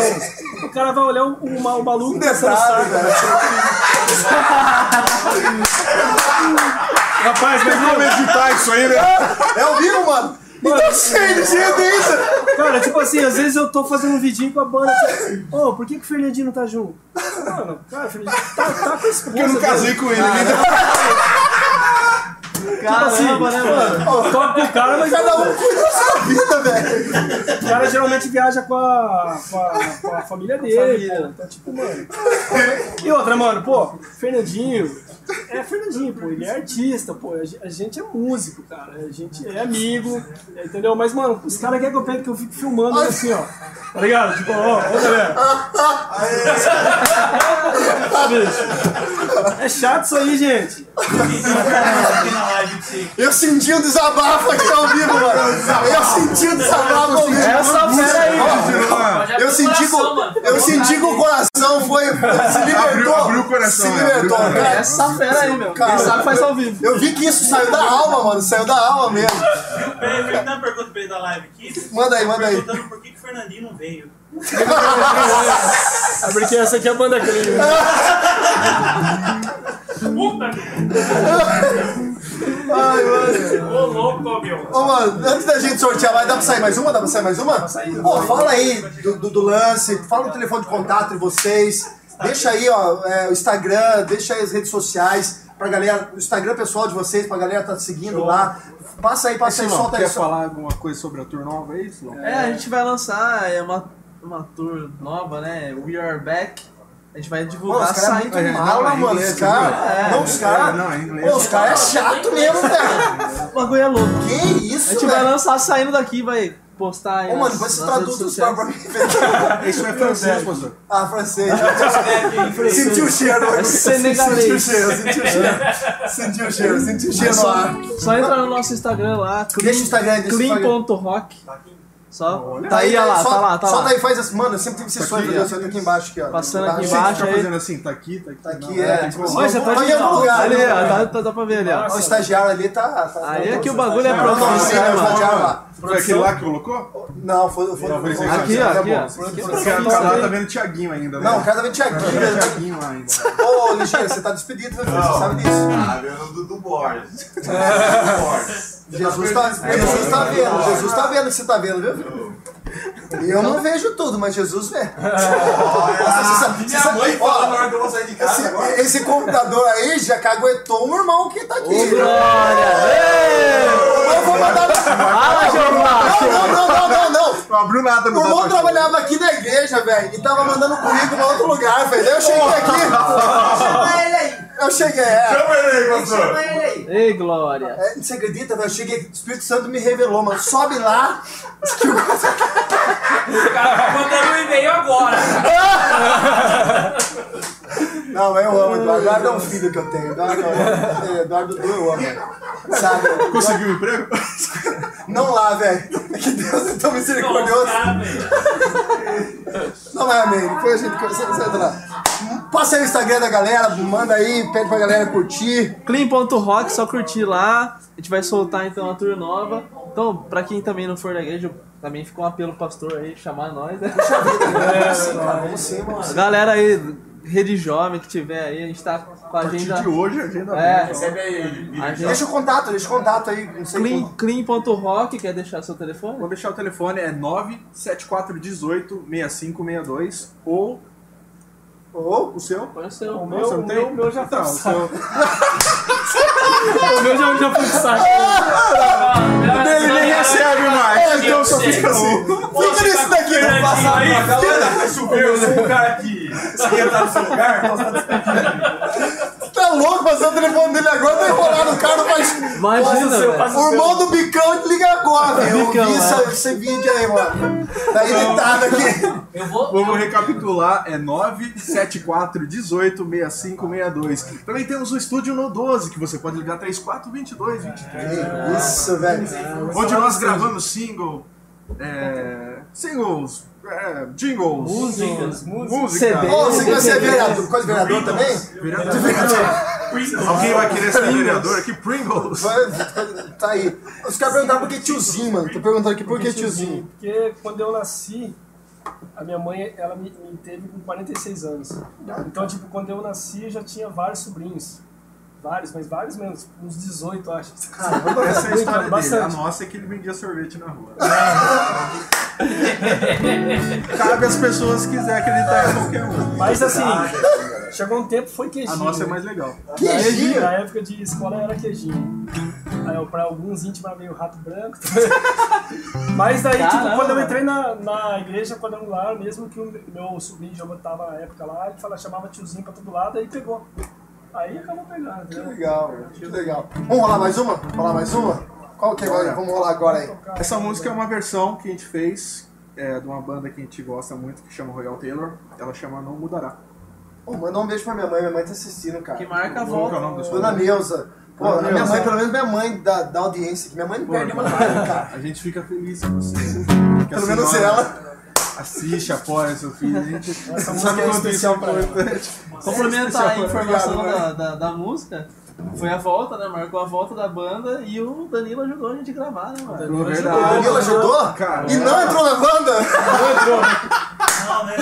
O cara vai olhar o, o, o maluco detalhe, saco. velho. Rapaz, mas Como editar isso aí, né? É ao vivo, mano. Então cheio de ainda. Cara, tipo assim, às vezes eu tô fazendo um vidinho com a banda. Tipo, Ô, por que, que o Fernandinho não tá junto? Mano, cara, o Fernandinho tá, tá com a esposa. Porque eu não casei com ele. né? Caramba, né, mano? Eu toco com o cara, mas Cada um cuida da sua vida, velho. o cara geralmente viaja com a, com a, com a família dele. família. Pô. Então, tipo, mano. E outra, mano, pô, Fernandinho. É Fernandinho, pô, ele é artista, pô, a ge- a gente é músico, cara, a gente é amigo, entendeu? Mas, mano, os caras querem que eu pegue que eu fico filmando ele assim, ó, tá ligado? Tipo, ó, ó, galera. Ah, bicho. É chato isso aí, gente. Live. Eu senti um desabafo aqui ao vivo, mano. Eu senti um desabafo ao vivo. Essa fera aí, abrir Eu senti, coração, mano. eu senti que o coração foi. Se libertou. Abriu- abriu o coração, Se libertou, Abriu cara. Essa fera aí, meu. Cara. Quem sabe faz ao vivo. Eu vi que isso saiu da alma, mano. Saiu da alma mesmo. Dar uma pergunta pra ele da live aqui. Manda aí, manda aí. Perguntando por que, que o Fernandinho não veio. É porque essa aqui é a banda crime. Puta que Ai, mano. Ô, louco. Meu. Ô, mano, antes da gente sortear, vai dar pra sair mais uma? Dá pra sair mais uma? Pô, fala aí do, do- do lance, fala o telefone de contato de vocês. Deixa aí, ó, é, o Instagram, deixa aí as redes sociais pra galera, o Instagram pessoal de vocês, pra galera tá seguindo lá. Passa aí, passa aí, solta aí. quer falar alguma coisa sobre a tour nova aí, Silão? É, a gente vai lançar é uma, uma tour nova, né? We Are Back. A gente vai Mano, divulgar os caras é saindo. É, é mano. inglês, Os caras. é. Não, os caras. É, não, é inglês. Pô, os caras é chato mesmo, velho. O bagulho é louco. Que A isso, gente vai lançar saindo daqui, vai postar aí. Ô, mano, depois você traduz os caras pra mim. Isso é francês, professor. Ah, francês. Sentiu o cheiro. É senegalês. Sentiu o cheiro, sentiu o cheiro. Sentiu o cheiro, sentiu o cheiro no ar. Só entra no nosso Instagram lá, Deixa o Instagram, deixa o Instagram. clean.rock. Só. Tá aí, Daí, olha lá, só- tá lá, tá Só lá. daí faz assim, mano, eu sempre tive esse Tá sonho aqui, de fazer ó. o sonho aqui embaixo, aqui, ó. Passando Tá aqui embaixo. Aí. fazendo assim, tá aqui, tá aqui. Tá aqui, não, é. tipo, Tipo, Olha, você tá tá de em algum lugar. Ali, né? ó, tá, tá, dá pra ver ali, ó. O estagiário ali tá. tá Aí tá- é que o bagulho é Não, não, não, profissional, Foi aquele lá que colocou? Não, foi. foi, Não, foi. Aqui, ó, tá aqui. Aqui, Aqui é o cara tá vendo o Thiaguinho ainda, né? Não, o cara tá vendo Thiaguinho. Tá lá ainda. Ô, Ligeiro, você tá despedido, filho, você sabe disso. Ah, vendo o Dudu Borges. Dudu Borges. Jesus tá, Jesus tá vendo, Jesus tá vendo que você tá vendo, viu? filho? Eu não vejo tudo, mas Jesus vê. Nossa, você sabe- você Minha mãe fala na hora que eu vou sair de casa Esse, agora. esse computador aí já caguetou um irmão que tá aqui. Glória! Eu vou mandar. Fala! Não, não, não, não, não. Não abriu nada O no irmão data trabalhava aqui na igreja, velho, e tava mandando currículo pra outro lugar, velho. Eu cheguei aqui. Chama ele aí. Eu cheguei, é. Chama ele aí, pastor. Chama ele aí. Ei, Glória! É, Você acredita, velho? Eu cheguei aqui, o Espírito Santo me revelou, mano. Sobe lá. O cara tá mandando um e-mail agora. Não, eu amo o Eduardo. Eduardo é um filho que eu tenho. Eduardo, é, Eduardo Dudu eu amo. velho. Sabe? Conseguiu um emprego? Não lá, velho. É que Deus é tão misericordioso. Não é, amém. Depois a gente entra lá. Passa aí o Instagram da galera, manda aí, pede pra galera curtir. Clean.rock, só curtir lá. A gente vai soltar então a tour nova. Então, pra quem também não for da igreja, também ficou um apelo pastor aí, chamar nós, né? Vamos sim, cara. Vamos sim, mano. Galera aí, rede jovem que tiver aí, a gente tá com a A partir agenda. de hoje, a agenda É. Recebe aí. a agenda Deixa o contato, deixa o contato aí. Sei clean, clean.rock, quer deixar seu telefone? Vou deixar o telefone, é 97418 6562 ou Ou o seu. Põe o seu. O meu, Nossa, o tem? meu, o meu já Tá, o seu. O meu já, já foi saco. Ele nem recebe mais. Então só fica assim. Fica nisso daqui, não passa Aí, subiu, eu sou o cara que que ia estar no seu lugar. Tá louco passar o telefone dele agora, tá enrolado o cara, mas. Imagina, velho. O irmão do Bicão liga agora, velho. Eu Bicão, vi é. essa- esse vídeo aí, mano. Tá editado aqui. Eu vou. Vamos recapitular, é 97418 6562. Também temos o estúdio no 12, que você pode ligar 3422 23. Isso, velho. Onde nós gravamos single, é, singles, é, jingles, Músicas, música. Ô, você quer ser vereador? Coisa de vereador também? Vereador. Alguém vai querer ser vereador aqui? Pringles. Tá aí. Os caras perguntaram por que tiozinho, mano. Tô perguntando aqui por que tiozinho. Porque quando eu nasci, a minha mãe, ela me, me teve com 46 anos. Então, tipo, quando eu nasci, eu já tinha vários sobrinhos. Vários, mas vários mesmo, tipo, uns 18, eu acho. Essa é a história dele. A nossa é que ele vendia sorvete na rua. Cabe às pessoas se quiser acreditar em qualquer um. Mas assim, chegou um tempo foi queijinho. A nossa é mais legal. Queijinho? Na época de escola era queijinho. Aí, pra alguns íntimos era meio rato branco. Mas daí, tipo, Caramba. quando eu entrei na, na igreja quadrangular, mesmo que o meu sobrinho já tava na época lá, ele fala, chamava tiozinho pra todo lado, aí pegou. Aí acabou pegando, Que legal. Que legal. Vamos rolar mais uma? Rolar mais uma? Qual que vai? Vamos rolar agora aí. Essa música é uma versão que a gente fez é, de uma banda que a gente gosta muito, que chama Royal Taylor. Ela chama Não Mudará. Pô, manda um beijo pra minha mãe. Minha mãe tá assistindo, cara. Que marca a que é volta. Dona? Neuza. Pô, Dona minha Neuza. mãe, pelo menos minha mãe da, da audiência aqui. Minha mãe não perde uma cara. A gente fica feliz com você. Que Pelo menos senhora ela. Assiste, apoia seu filho. A gente Essa não música sabe é quanto isso é especial pra ela. importante. Complementar a informação da, da, da música. Foi a volta, né? Marcou a volta da banda e o Danilo ajudou a gente a gravar, né, mano? Pô, O verdade. Danilo ajudou? Cara, E não entrou na banda? Não, né?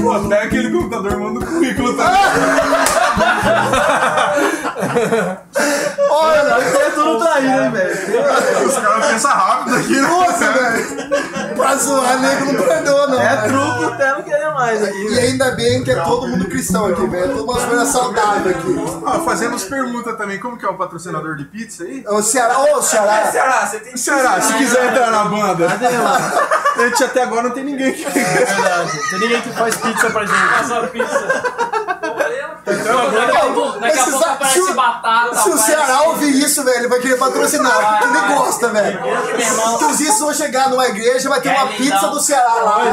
Pô, até aquele computador manda o currículo também. Olha, É tudo traído, hein, velho? Os caras pensam rápido aqui, né? nossa, velho. Pra zoar, nego não perdoa, não. É truco até não querer mais aqui, E ainda bem que é todo mundo cristão aqui, velho. É toda uma coisa saudável aqui. Ah, fazemos pergunta também, como que é o patrocinador de pizza aí? Ô, Ceará, ô, Ceará. Ceará, você tem Ceará, se quiser entrar na banda. Cadê, mano? A gente até agora não tem ninguém que. É verdade. Tem ninguém que faz pizza pra gente. Fazer uma pizza. Daqui a pouco, daqui a Mas pouco se- aparece se- batata. Se o Ceará ouvir isso, velho, ele vai querer patrocinar, ele gosta, velho. Os dias vão chegar numa igreja, vai ter uma É, pizza então. do Ceará lá.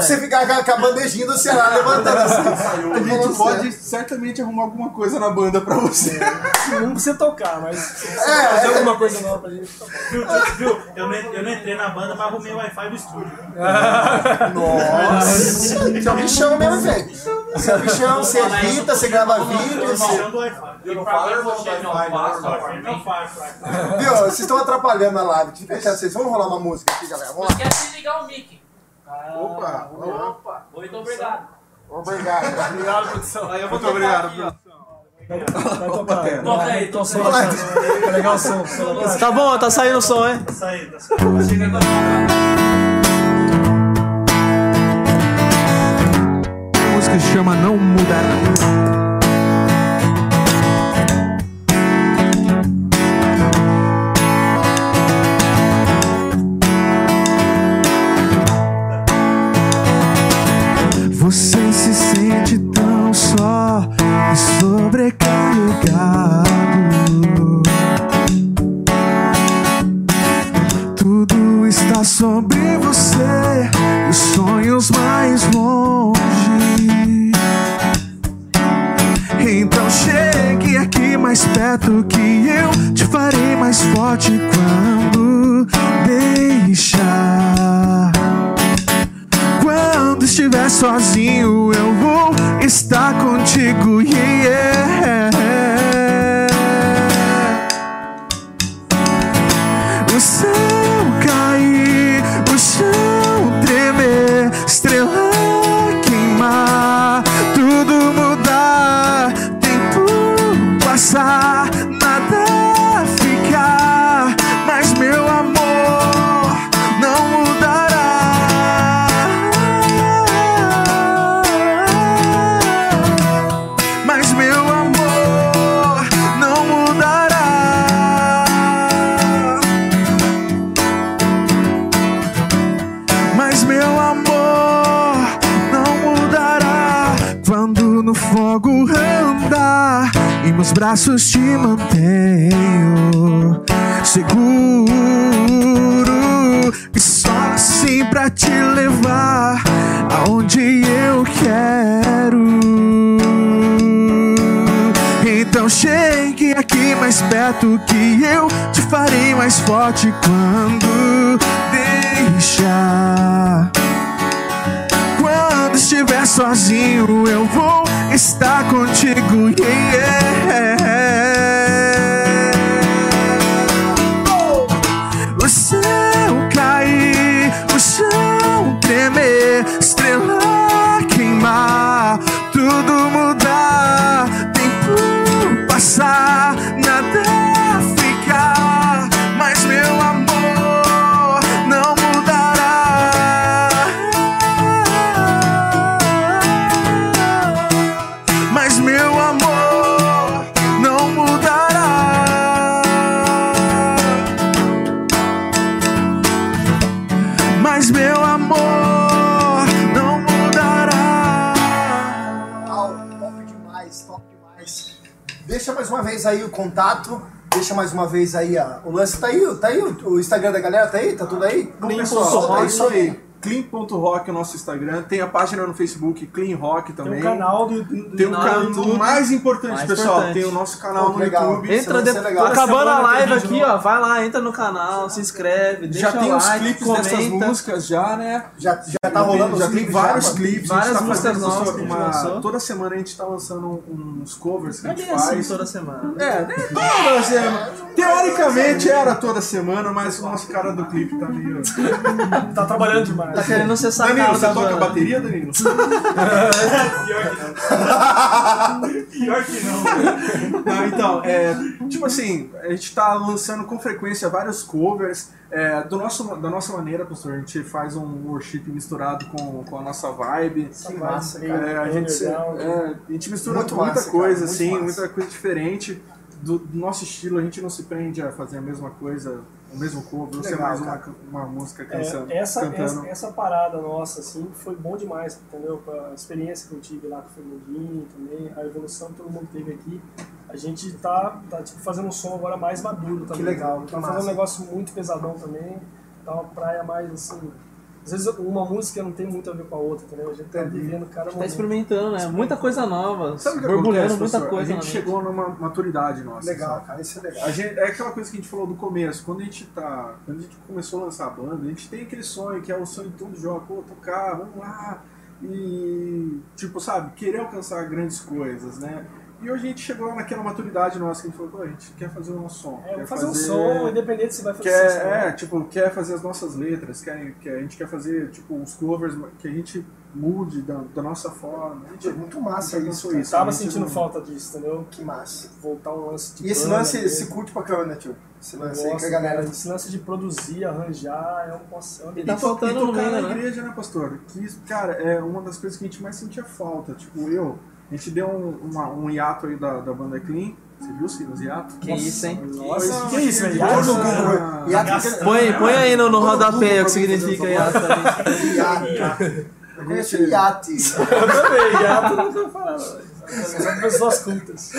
Você ficar com a- bandejinha do Ceará levantando assim. A gente pode certamente arrumar alguma coisa na banda pra você. Não precisa tocar, mas É, fazer é. alguma coisa nova pra gente. Viu, viu? Eu, não, eu entrei na banda, mas arrumei o Wi-Fi do estúdio. Nossa, você é um bichão mesmo, velho. Você é um bichão, você edita, você grava vídeo, você... usando o Wi-Fi. E pra quem for cheio, não faço. Não faz. Viu, vocês estão atrapalhando a live. Deixa eu deixar vocês. Vamos rolar uma música aqui, galera. Vamos lá. Esquece de ligar o mic. Opa! Opa. Muito obrigado. Obrigado. Obrigado, produção. Aí eu vou Muito obrigado. Vai tocar. Toca aí, Tô aí. Tá legal o som. som. Tá bom, tá saindo o som, hein? Tá saindo, tá saindo. Música se chama Não Mudará. Sozinho, eu vou estar contigo. E 4. Deixa mais uma vez aí a, o lance. Tá aí, tá aí o, Instagram da galera, tá aí? Tá tudo aí? Clean pessoal, tá é isso aí. Clean.rock é o nosso Instagram, tem a página no Facebook Clean Rock também. Tem o canal do, do Tem o canal mais importante, mais pessoal, importante. tem o nosso canal Pô, no legal. YouTube. Entra é de... acabando a live aqui, ó, vai lá, entra no canal, se inscreve, já tem os like, clipes comenta. dessas músicas já, né? Já, já tá rolando, já tem vários já, clipes, várias tá músicas nossas. uma... toda semana a gente tá lançando um uns covers que É a gente assim faz. toda semana. É, né? Toda semana. Teoricamente era toda semana, mas o nosso cara do clipe tá meio. Tá trabalhando demais. Tá querendo ser Danilo, sacado você da toca banda. bateria, Danilo? Pior que não. Pior que não. Não, então, é, tipo assim, a gente tá lançando com frequência vários covers. É, do nosso, da nossa maneira, pastor, a gente faz um worship misturado com, com a nossa vibe. Que massa, cara. É, a, gente, é, a gente mistura Muito muita massa, coisa, cara, assim, massa. muita coisa diferente. Do, do nosso estilo, a gente não se prende a fazer a mesma coisa, o mesmo cover, ser Legal, mais uma, uma música É, cantando. essa, cantando. essa, essa parada nossa, assim, foi bom demais, entendeu? A experiência que eu tive lá com o Fernandinho também, a evolução que todo mundo teve aqui. A gente tá, tá tipo, fazendo um som agora mais maduro também. legal, que Tá fazendo um negócio muito pesadão também. Tá uma praia mais assim. Às vezes uma música não tem muito a ver com a outra, entendeu? A gente tá Entendi. vivendo cada Tá momento. experimentando, né? Muita coisa nova. Sabe o que borbulhando acontece, muita coisa A na gente mente. chegou numa maturidade nossa. Legal, sabe? cara, isso é legal. A gente, é aquela coisa que a gente falou do começo, quando a gente tá. Quando a gente começou a lançar a banda, a gente tem aquele sonho que é o sonho de todo jovem, pô, tocar, vamos lá. E tipo, sabe, querer alcançar grandes coisas, né? E hoje a gente chegou naquela maturidade nossa que a gente falou, pô, a gente quer fazer o nosso som. É, quer fazer um som, independente se vai fazer quer, ou não. é, tipo, quer fazer as nossas letras, quer, quer, a gente quer fazer, tipo, uns covers que a gente mude da, da nossa forma. A gente, Muito massa a gente isso, cara. isso. Tava a gente sentindo não- falta disso, entendeu? Que massa. Voltar um lance de E esse banda lance se curte pra caramba, né, tio? Esse lance aí que a galera. cara, esse lance de produzir, arranjar, é um nossa, é E tá faltando e tocar na né? igreja, né, pastor? Que, cara, é uma das coisas que a gente mais sentia falta. Tipo, eu, a gente deu um, uma- um hiato aí da, da banda Clean. Você viu, Silas, hiato? Que isso, hein? Nossa, que isso, velho? Hiato? mundo. Hiato- Põe, põe aí no, no rodapé o que significa hiato aí. Hiato. Eu conheço o iate. Eu também, hiato nunca falava. São pessoas cultas.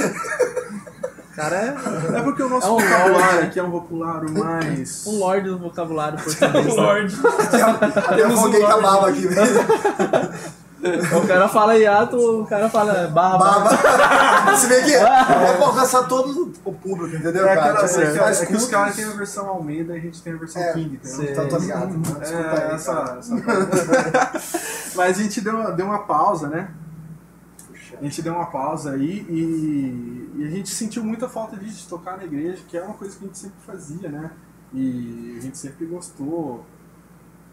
Cara, é É porque o nosso É um vocabulário aqui é um vocabulário mais. um lorde do vocabulário português. né? Lorde. Até eu foguei com a baba aqui. O cara fala hiato, o cara fala barra, barra. Baba. Se vê que é pra alcançar todo o público, entendeu, É, cara? aquela, Tipo, é, faz é que os caras têm a versão Almeida e a gente tem a versão É, King, entendeu? Então, tô ligado. É, aí, essa, cara. essa Mas a gente deu uma, deu uma pausa, né? A gente deu uma pausa aí e, e a gente sentiu muita falta disso, de tocar na igreja, que é uma coisa que a gente sempre fazia, né? E a gente sempre gostou.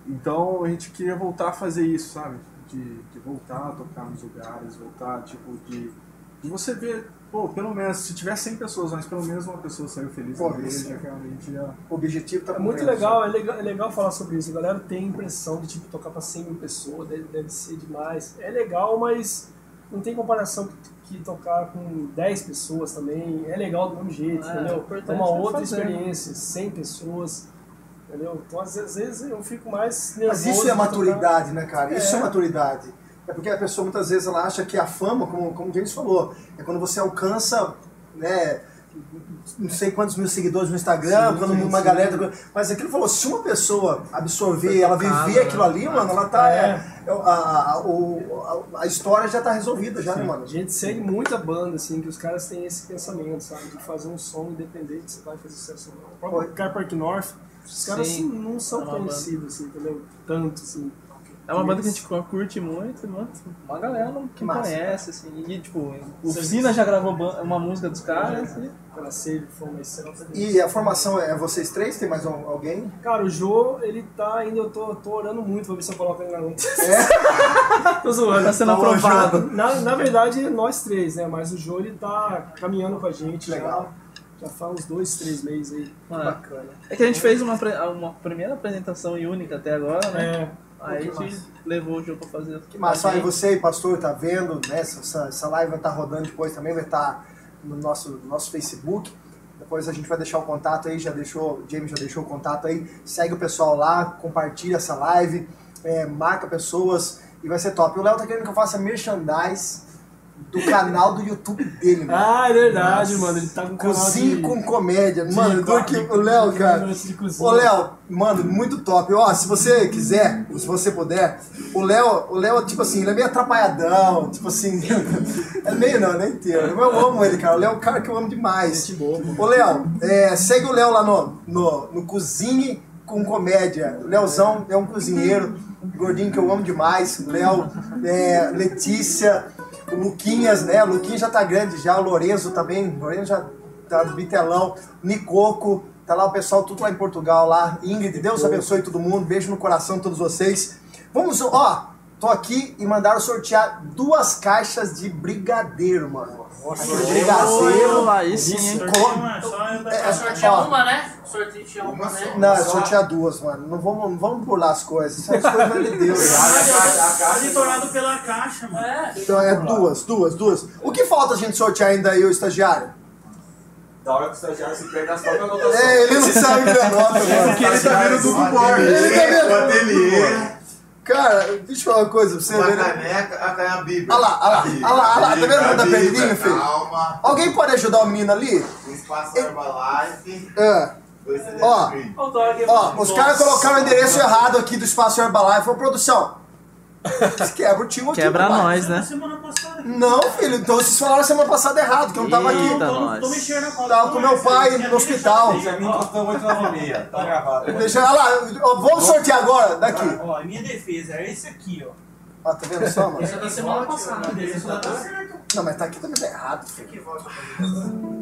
Então a gente queria voltar a fazer isso, sabe? De, de voltar a tocar nos lugares, voltar, tipo, de, de você ver, pô, pelo menos, se tiver 100 pessoas, mas pelo menos uma pessoa saiu feliz Pô, da igreja, realmente já. O objetivo tá É muito legal é, legal, é legal falar sobre isso. A galera tem a impressão de tipo, tocar pra 100 mil pessoas, deve, deve ser demais. É legal, mas não tem comparação que, que tocar com 10 pessoas também. É legal do mesmo jeito, É, entendeu? É uma outra fazer, né? experiência, 100 pessoas. Entendeu? Então, às vezes, eu fico mais Mas nervoso. isso é maturidade, né, cara? Isso é É. maturidade. É porque a pessoa muitas vezes ela acha que a fama, como, como o James falou, é quando você alcança, né, não sei quantos mil seguidores no Instagram, Sim, quando sim, uma sim. galera. Mas aquilo falou, se uma pessoa absorver, ela viver né? aquilo ali, mano, ela tá. É. é, a, a, a- história já tá resolvida, já, né, mano? A gente segue muita banda, assim, que os caras têm esse pensamento, sabe? De fazer um som independente se vai fazer sucesso ou não. O próprio Car Park North, os caras Sim, não são é conhecidos, assim, entendeu? Tanto, assim. É uma banda que a gente curte muito, mano. Uma galera que massa, conhece, assim. E, tipo, o Sina já gravou uma música dos caras. E... Pela Save foi uma excelente. E a formação é vocês três? Tem mais um- alguém? Cara, o Jô, ele tá ainda, eu tô, tô orando muito pra ver se eu coloco ele na luta. É? tô zoando. Tá sendo Tá aprovado. Na, na verdade, nós três, né? Mas o Jô, ele tá caminhando com a gente Legal. já. Já faz uns dois, três meses aí. Ah, Bacana. É que a gente fez uma, uma primeira apresentação única até agora, né? É. Aí a gente levou o jogo pra fazer. Que massa, aí você e pastor tá vendo, né? Essa, essa live vai estar rodando depois também, vai estar no nosso, no nosso Facebook. Depois a gente vai deixar o contato aí, já deixou, o James já deixou o contato aí. Segue o pessoal lá, compartilha essa live, é, marca pessoas e vai ser top. O Léo tá querendo que eu faça merchandise do canal do YouTube dele, mano. Ah, é verdade, mano. Ele tá com um canal Cozinha de... com comédia. de Mano, do que o Léo, cara. Ô, Léo, mano, muito top. Ó, se você quiser, se você puder, o Léo, o Léo, tipo assim, ele é meio atrapalhadão, tipo assim. é meio não, nem inteiro. Eu amo ele, cara. O Léo é um cara que eu amo demais. Gente boa. Ô, Léo, é, segue o Léo lá no, no, no Cozinhe com Comédia. O Léozão é um cozinheiro, gordinho que eu amo demais. Léo, é, Letícia, o Luquinhas, né? O Luquinhas já tá grande já, o Lorenzo também. O Lorenzo já tá do bitelão. Nicoco, tá lá o pessoal tudo lá em Portugal lá. Ingrid, Deus abençoe todo mundo. Beijo no coração de todos vocês. Vamos, ó, tô aqui e mandaram sortear duas caixas de brigadeiro, mano. Brigadeiro. aí sim, hein? Co- Mano, só eu É, Sorteia ó, uma, né? Sorteia uma, né? Não, é sortear duas, mano. Não vamos, não vamos pular as coisas. São as coisas de Deus. Monitorado pela caixa, mano. É. Então é duas, duas, duas. O que falta a gente sortear ainda aí, o estagiário? Da hora que o estagiário se perde nas próprias anotações. É, ele não sabe é nota, mano. Porque ele tá vendo tudo bom. Ele tá vendo. Cara, deixa eu falar uma coisa pra você uma ver. caneca, a canha bíblia. Olha lá, olha lá, olha lá, olha lá, tá vendo tá perdidinho, filho? Calma. Alguém pode ajudar o menino ali? Um espaço Herbalife. É. Ó. Ó, os caras colocaram o endereço errado aqui do Espaço Herbalife. Ô, produção. Quebra o time aqui, Quebra nós, né? Semana passada. Não, filho, então vocês falaram semana passada errado, que eu não tava aqui. Eita, Tô, nós. tô mexendo na cola. Tava com meu pai no hospital. Benjamin Costão 896. Tá gravado. Deixa olha lá, ó, vamos sortear agora, daqui. Ó, minha defesa é esse aqui, ó. Ó, tá vendo só, mano? Essa é da semana passada. Isso tá certo. Não, mas tá aqui também tá errado, filho.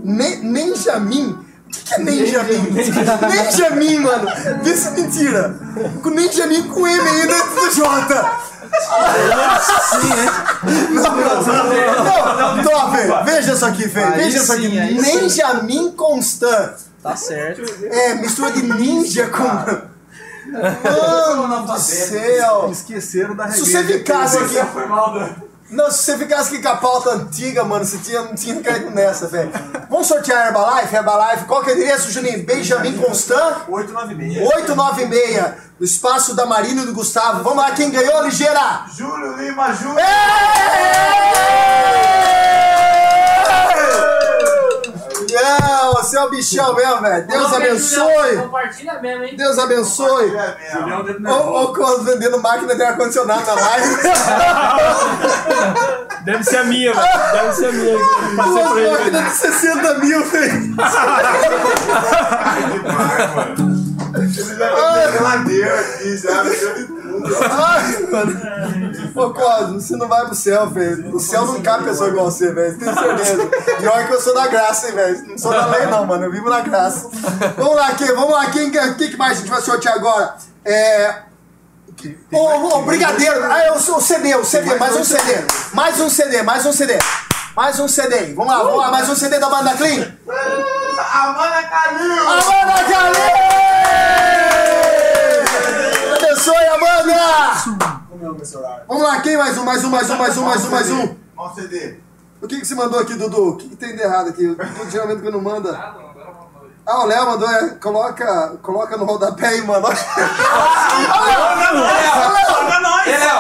Ne Nenjamin? O que, que é Nenjamin? Nenjamin, mano. Vê se é mentira. Com Nenjamin com M ainda antes do J. Não, não, não, top, veja isso aqui, Fê. Veja isso aqui. sim, sim. Nenjamin Constant. Tá certo. É, mistura de ninja com. Mano do céu! Esqueceram da Se regra. você ficasse aqui. Foi mal, né? Não, se você ficasse aqui com a pauta antiga, mano, você tinha, não tinha caído nessa, velho. Vamos sortear a Herbalife? Herbalife, qual que é o endereço, Juninho? Benjamin Constant? 896. 896, do espaço da Marina e do Gustavo. Vamos lá, quem ganhou, ligeira? Júlio Lima Júlio. Não, você é o bichão mesmo, velho. Deus Coloca aí, Julião. abençoe. Compartilha mesmo, hein? Deus abençoe. Ô, ô, Cos vendendo máquina de ar-condicionado na live. Deve ser a minha, velho. Deve ser a minha. Passei Duas pra ele. máquinas de 60 mil, velho. Geladeira aqui, já mexeu de tudo. Ai, mano. Ô, Cosmo, você não vai pro céu, velho. O céu não cabe pessoa igual você, velho. Tenho certeza. Pior que eu sou da graça, hein, velho. Não sou da lei, não, mano. Eu vivo na graça. Vamos lá, quem? Vamos lá. Quem, quem que mais a gente vai sortear agora? É. Ô, ô, brigadeiro. Ah, eu sou o CD, o CD, mais um CD. Mais um CD, mais um CD. Mais um CD. Vamos lá, vamos lá. Mais um CD da banda Clean. Amanda Calil. Amanda Calil! Abençoe, Amanda! Vamos lá, quem mais um, mais um, mais um, mais um, mais um, mais um? O CD. O que, que você mandou aqui, Dudu? O que, que tem de errado aqui? O Dudu geralmente quando manda. Ah, o Léo mandou, é. Coloca, coloca no rodapé aí, mano.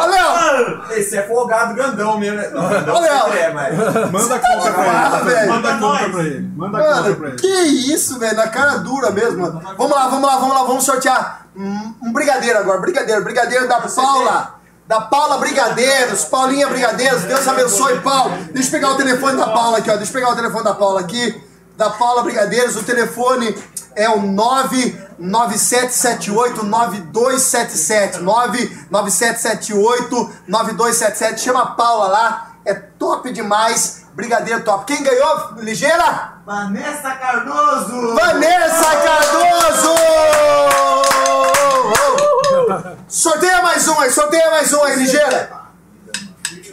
Léo! Esse é folgado grandão mesmo, né? Não, não Olha, é, mas. Manda a conta pra Ah, ele. Manda a conta pra ele. Manda a conta pra ele. que isso, velho? Na cara dura mesmo, mano. Vamos lá, vamos lá, vamos lá, vamos sortear um, brigadeiro agora. Brigadeiro, brigadeiro da Paula. Da Paula Brigadeiros, Paulinha Brigadeiros, Deus abençoe, Paulo. Deixa eu pegar o telefone da Paula aqui, ó. Deixa eu pegar o telefone da Paula aqui. Da Paula Brigadeiros, o telefone é o 99778-9277. 99778-9277. Chama a Paula lá, é top demais. Brigadeiro top. Quem ganhou? Ligeira? Vanessa Cardoso! Vanessa Cardoso! Sorteia mais um aí, sorteia mais um aí, ligeira.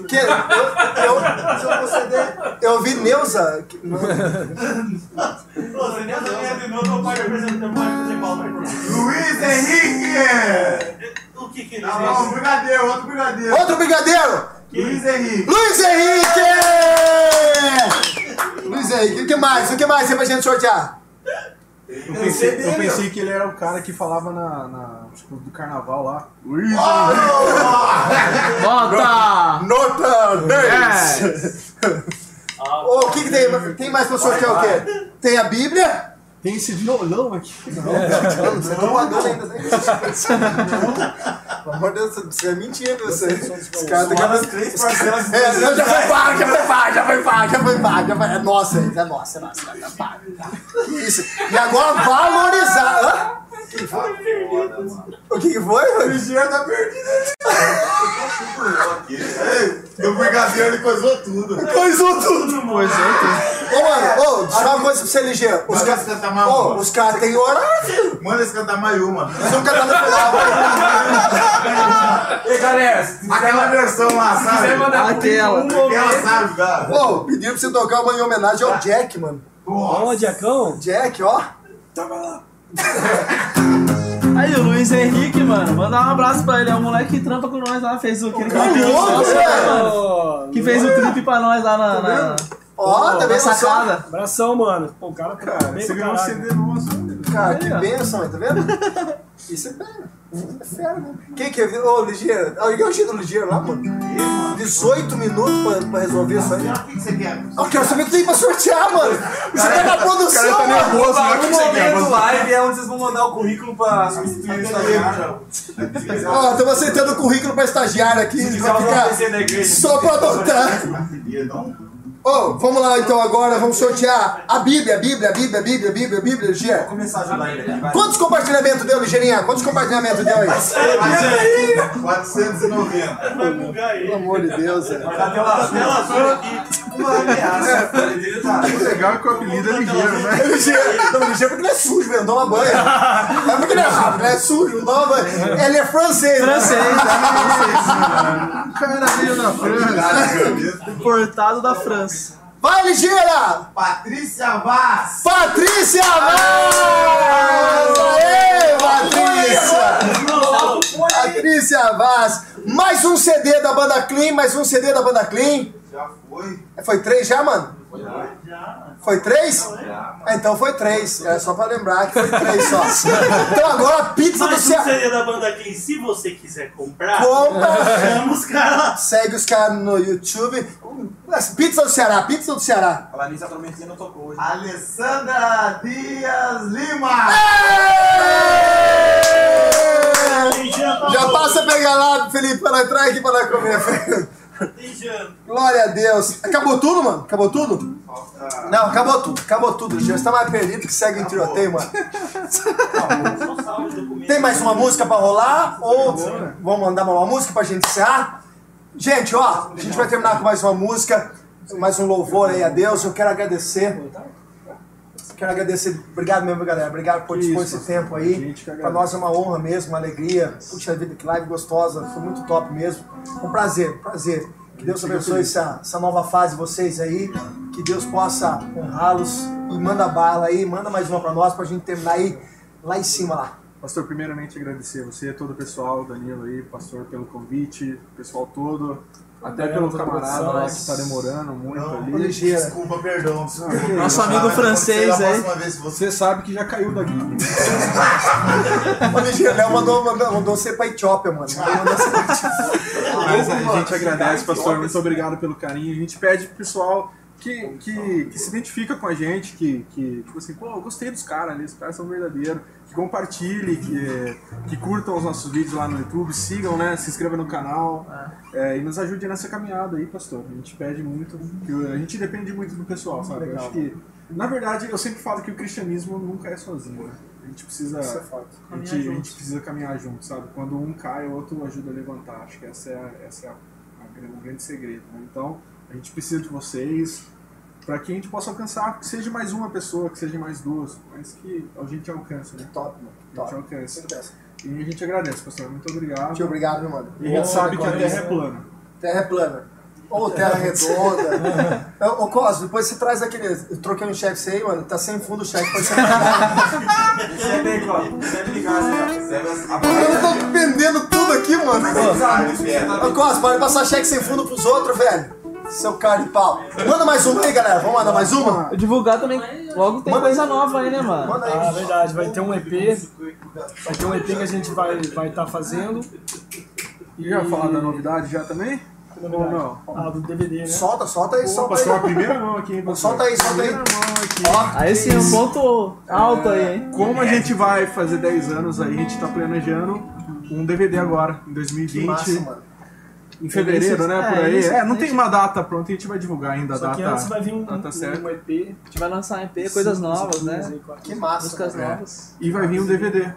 Que, eu, eu, eu vi Neuza. você nem ganha de novo, eu pago apresentando mais fazer palma aí pra mim. Luiz Henrique! O que que ele Não, não, um brigadeiro, outro brigadeiro. Outro brigadeiro! Luiz Henrique! Luiz Henrique! Luiz Henrique, o que mais? O que mais tem pra gente sortear? Eu pensei, eu pensei que ele era o cara que falava na, na- tipo, do carnaval lá. Luiz Bota! Nota 10! Ô, O que, que tem? Tem mais pra sortear o quê? Tem a Bíblia? Tem esse violão aqui. Não, você tá voador ainda, né? Pelo amor de Deus, você é mentira, você. Os caras têm que. três parcelas É, não, já foi pago, já foi pago, já foi pago, já foi pago, já foi. É nossa, é nossa, é nossa, tá pago. Isso? E agora valorizar. Hã? O que que foi? O ligeiro tá perdido. No brigadeiro ele coisou tudo. Coisou tudo. Coisou tudo. Ô, mano, ô, deixa eu falar uma coisa pra você, Ligeiro. Os caras cantar mais uma. os caras têm horário. Manda eles cantar mais uma. Eles vão cantar no final. Ei, galera, Aquela versão lá, sabe? Aquela. um Aquela, sabe, cara? Pô, pediram pra você tocar uma em homenagem ao Jack, mano. Ó, Diacão. Jack, ó. Aí o Luiz Henrique, mano, mandar um abraço pra ele. É um moleque que trampa com nós lá, fez o. Tá mano. Ó, Que fez o clipe pra nós lá na, na, Ó, tá vendo só? sacada. Abração, mano. Pô, o cara tá Cara, bem você ganhou um. CD nosso. Cara, que bênção, tá vendo? Isso é fera. É fera, né? Quem que é? Ô, Ligeiro. Alguém é o do Ligeiro lá, mano? 18 minutos pra, pra resolver isso aí. O que você quer? Eu quero saber o que tem pra sortear, mano. Você tá na produção, tá mano. nervoso, né? O que O você quer? momento live é onde vocês vão mandar o currículo pra substituir o estagiário. Ó, estamos aceitando o currículo pra estagiário aqui. Só pra adotar. Ô, vamos lá então agora, vamos sortear a Bíblia, a Bíblia, a Bíblia, a Bíblia, a Bíblia, a Bíblia, Ligeiro. começar a ajudar ele aqui, vai. Quantos compartilhamentos deu, Ligeirinha? Quantos compartilhamentos deu aí? 490. Pelo amor de Deus, velho. Tá tela azul aqui. Uma ameaça. O legal é que o apelido é ligeiro, né? Ligeiro, não, ligeiro porque ele é sujo, velho, não toma banho. Não é porque ele é rápido, ele é sujo, não toma banho. Ele é francês, né? Francês, O cara veio da França. importado da França. Vai, ligeira! Patrícia Vaz. Patrícia Vaz! Aê, Patrícia! Patrícia Vaz! Mais um CD da banda Clean, mais um CD da banda Clean. Já foi. Foi três já, mano? Foi três? Ah, então foi três. É só pra lembrar que foi três só. Então agora a pizza do Mas o Ceará. Da banda aqui, se você quiser comprar, Compra. chama os caras. Segue os caras no YouTube. Pizza do Ceará, pizza do Ceará. Falar nisso, a Tormentinha não tocou hoje. Alessandra Dias Lima. Já passa a pegar lá, Felipe, para entrar aqui para comer. Glória a Deus. Acabou tudo, mano? Acabou tudo? Não, acabou tudo. Acabou tudo. Já está mais perdido que segue em tiroteio, mano. Tem mais uma música pra rolar? Ou vamos mandar uma música pra gente encerrar? Gente, ó, a gente vai terminar com mais uma música, mais um louvor aí a Deus. Eu quero agradecer. Quero agradecer, obrigado mesmo, galera. Obrigado por dispor esse tempo aí. Pra nós é uma honra mesmo, uma alegria. Puxa vida, que live gostosa. Foi muito top mesmo. Um prazer, um prazer. Que Deus abençoe essa, essa nova fase de vocês aí. Que Deus possa honrá-los. E manda bala aí, manda mais uma pra nós pra gente terminar aí lá em cima lá. Pastor, primeiramente agradecer a você, todo o pessoal, Danilo aí, pastor, pelo convite, o pessoal todo, até pelo toda a camarada lá que tá demorando muito Não, ali. ligeira. Desculpa, perdão. desculpa. Nosso amigo francês aí. Você Você sabe que já caiu da guia. Ô, Ligeiro, Léo mandou, mandou, mandou você pra Etiópia, mano. Mandou você pra Etiópia. Mas a gente agradece, pastor, muito obrigado pelo carinho. A gente pede pro pessoal que, que, que se identifica com a gente, que, que tipo assim, pô, eu gostei dos caras ali, os caras são verdadeiros, que compartilhe, que, que curtam os nossos vídeos lá no YouTube, sigam, né, se inscrevam no canal é, e nos ajude nessa caminhada aí, pastor. A gente pede muito, que a gente depende muito do pessoal, sabe? Eu acho que, na verdade, eu sempre falo que o cristianismo nunca é sozinho, né? A gente precisa. É. A gente, a gente precisa caminhar junto, sabe? Quando um cai, o outro ajuda a levantar. Acho que essa é, a- essa é a, a grande- o grande segredo. Né? Então, a gente precisa de vocês para que a gente possa alcançar, que seja mais uma pessoa, que seja mais duas, mas que a gente alcance, né? Top, mano. A gente Top. alcance. E a gente agradece, pastor. Muito obrigado. Muito obrigado, meu mano. E a gente sabe que a terra é plana. Terra é plana. Ou terra redonda. Ô, ô Cosmo, depois você traz aquele. Eu troquei um cheque aí, mano. Tá sem fundo o cheque. Pode ser. Recebe aí, ligar, ó. recebe as Eu tô pendendo tudo aqui, mano. Ô Cosmo, pode passar cheque sem fundo pros outros, velho. Seu cara de pau. Manda mais uma aí, galera. Vamos mandar mais uma? Eu divulgar também, logo tem Manda coisa nova aí, né, mano? Manda Ah, aí. verdade, vai ter um EP. Vai ter um EP que a gente vai estar vai tá fazendo. E já falar da novidade já também? Ou não? Ah, do DVD, né? Solta, solta aí, solta pastor, a aí. primeira mão aqui, hein, pastor? Solta aí, solta aí. Primeira mão aqui. Ó, Aí sim, um ponto alto aí, hein? Como a gente vai fazer 10 anos aí, a gente tá planejando um DVD agora, em 2020. que massa, mano. Em fevereiro, né? Por É, aí. isso, É, não tem uma data pronta, a gente vai divulgar ainda a Só que data. antes vai vir um, data certa. um EP. A gente vai lançar um EP, coisas novas, né? Que massa. Músicas mano. novas. E vai vir um DVD.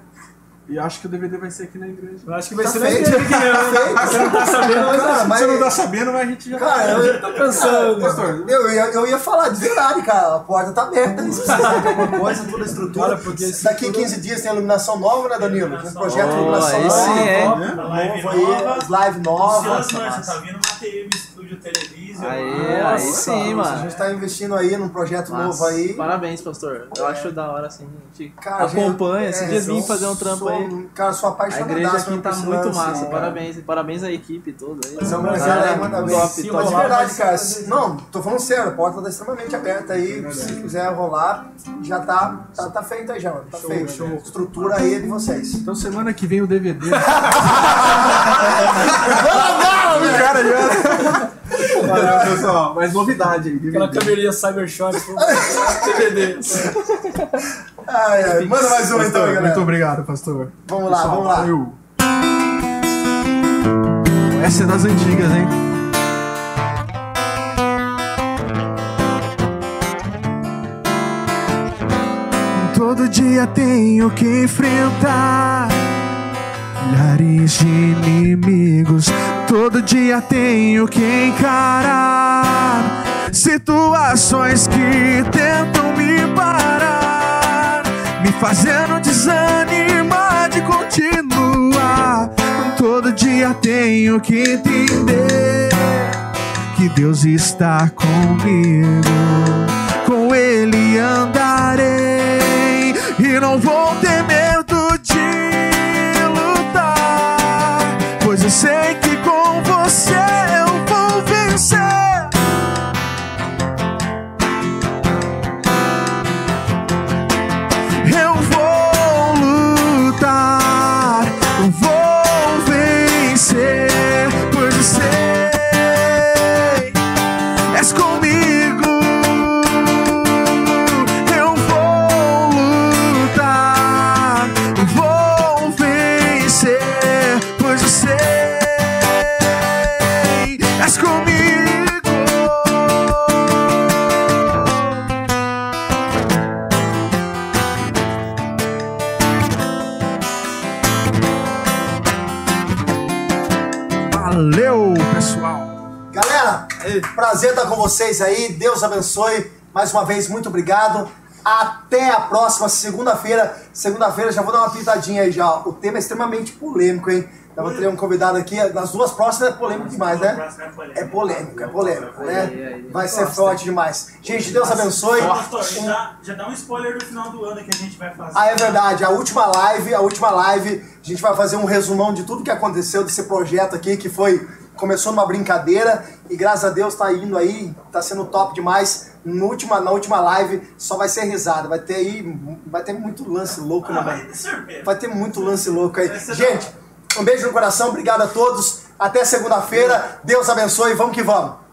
E acho que o DVD vai ser aqui na igreja. Eu acho que vai Tá ser na feito. igreja aqui mesmo. Tá. Você não tá sabendo, mas Cara, mas- Você não tá sabendo, mas a gente já Cara, eu, eu tô pensando. Pastor, eu, ia, eu ia falar de verdade, cara. A porta tá aberta. Se de alguma coisa, toda a estrutura. Cara, porque esse Daqui tudo- 15 dias tem iluminação nova, né, Danilo? Tem um projeto de Oh, iluminação esse nova. é. Live Novo aí, nova. live nova. Ansioso, né? Você tá vindo na Studio. Aí, aí Nossa, sim, A mano. gente tá investindo aí num projeto Massa. novo aí. Parabéns, pastor. Eu acho da hora, assim, a gente Cara, acompanha. gente, Esse é, dia vim eu fazer um trampo sou- aí. Cara, sou A apaixonado. igreja aqui tá muito massa. Parabéns. Parabéns à equipe toda aí. São galera aí, manda bem. top, Sim, top. mas de verdade, cara. Não, tô falando sério, a porta tá extremamente aberta aí. Se quiser rolar, já tá, tá, tá feito aí já, mano. Tá feito. Estrutura aí é de vocês. então semana que vem o DVD. Cara, Valeu, pessoal. Mas novidade aí, Aquela câmerinha Cybershot, DVD. ai, ai. Manda mais uma então, Pastor, galera. Muito obrigado, pastor. Vamos lá, vamos lá. Essa é das antigas, hein? Todo dia tenho que enfrentar milhares de inimigos. Todo dia tenho que encarar situações que tentam me parar, me fazendo desanimar de continuar. Todo dia tenho que entender que Deus está comigo. Com Ele andarei e não vou prazer estar com vocês aí. Deus abençoe. Mais uma vez, muito obrigado. Até a próxima segunda-feira. Segunda-feira já vou dar uma pitadinha aí já. O tema é extremamente polêmico, hein? Já vou ter um convidado aqui. Nas duas próximas é polêmico demais, né? É polêmico, é polêmico, né? Vai ser forte demais. Gente, Deus abençoe. Pastor, já, dá- já dá um spoiler do final do ano que a gente vai fazer. Ah, é verdade. A última live, a última live, a gente vai fazer um resumão de tudo que aconteceu desse projeto aqui, que foi começou numa brincadeira e graças a Deus tá indo aí, tá sendo top demais. No última, na última live só vai ser risada, vai ter aí, vai ter muito lance louco, né, Ah, vai mano? ter surpresa. Vai ter muito lance louco aí. Gente, um beijo no coração, obrigado a todos. Até segunda-feira. Deus abençoe, vamos que vamos.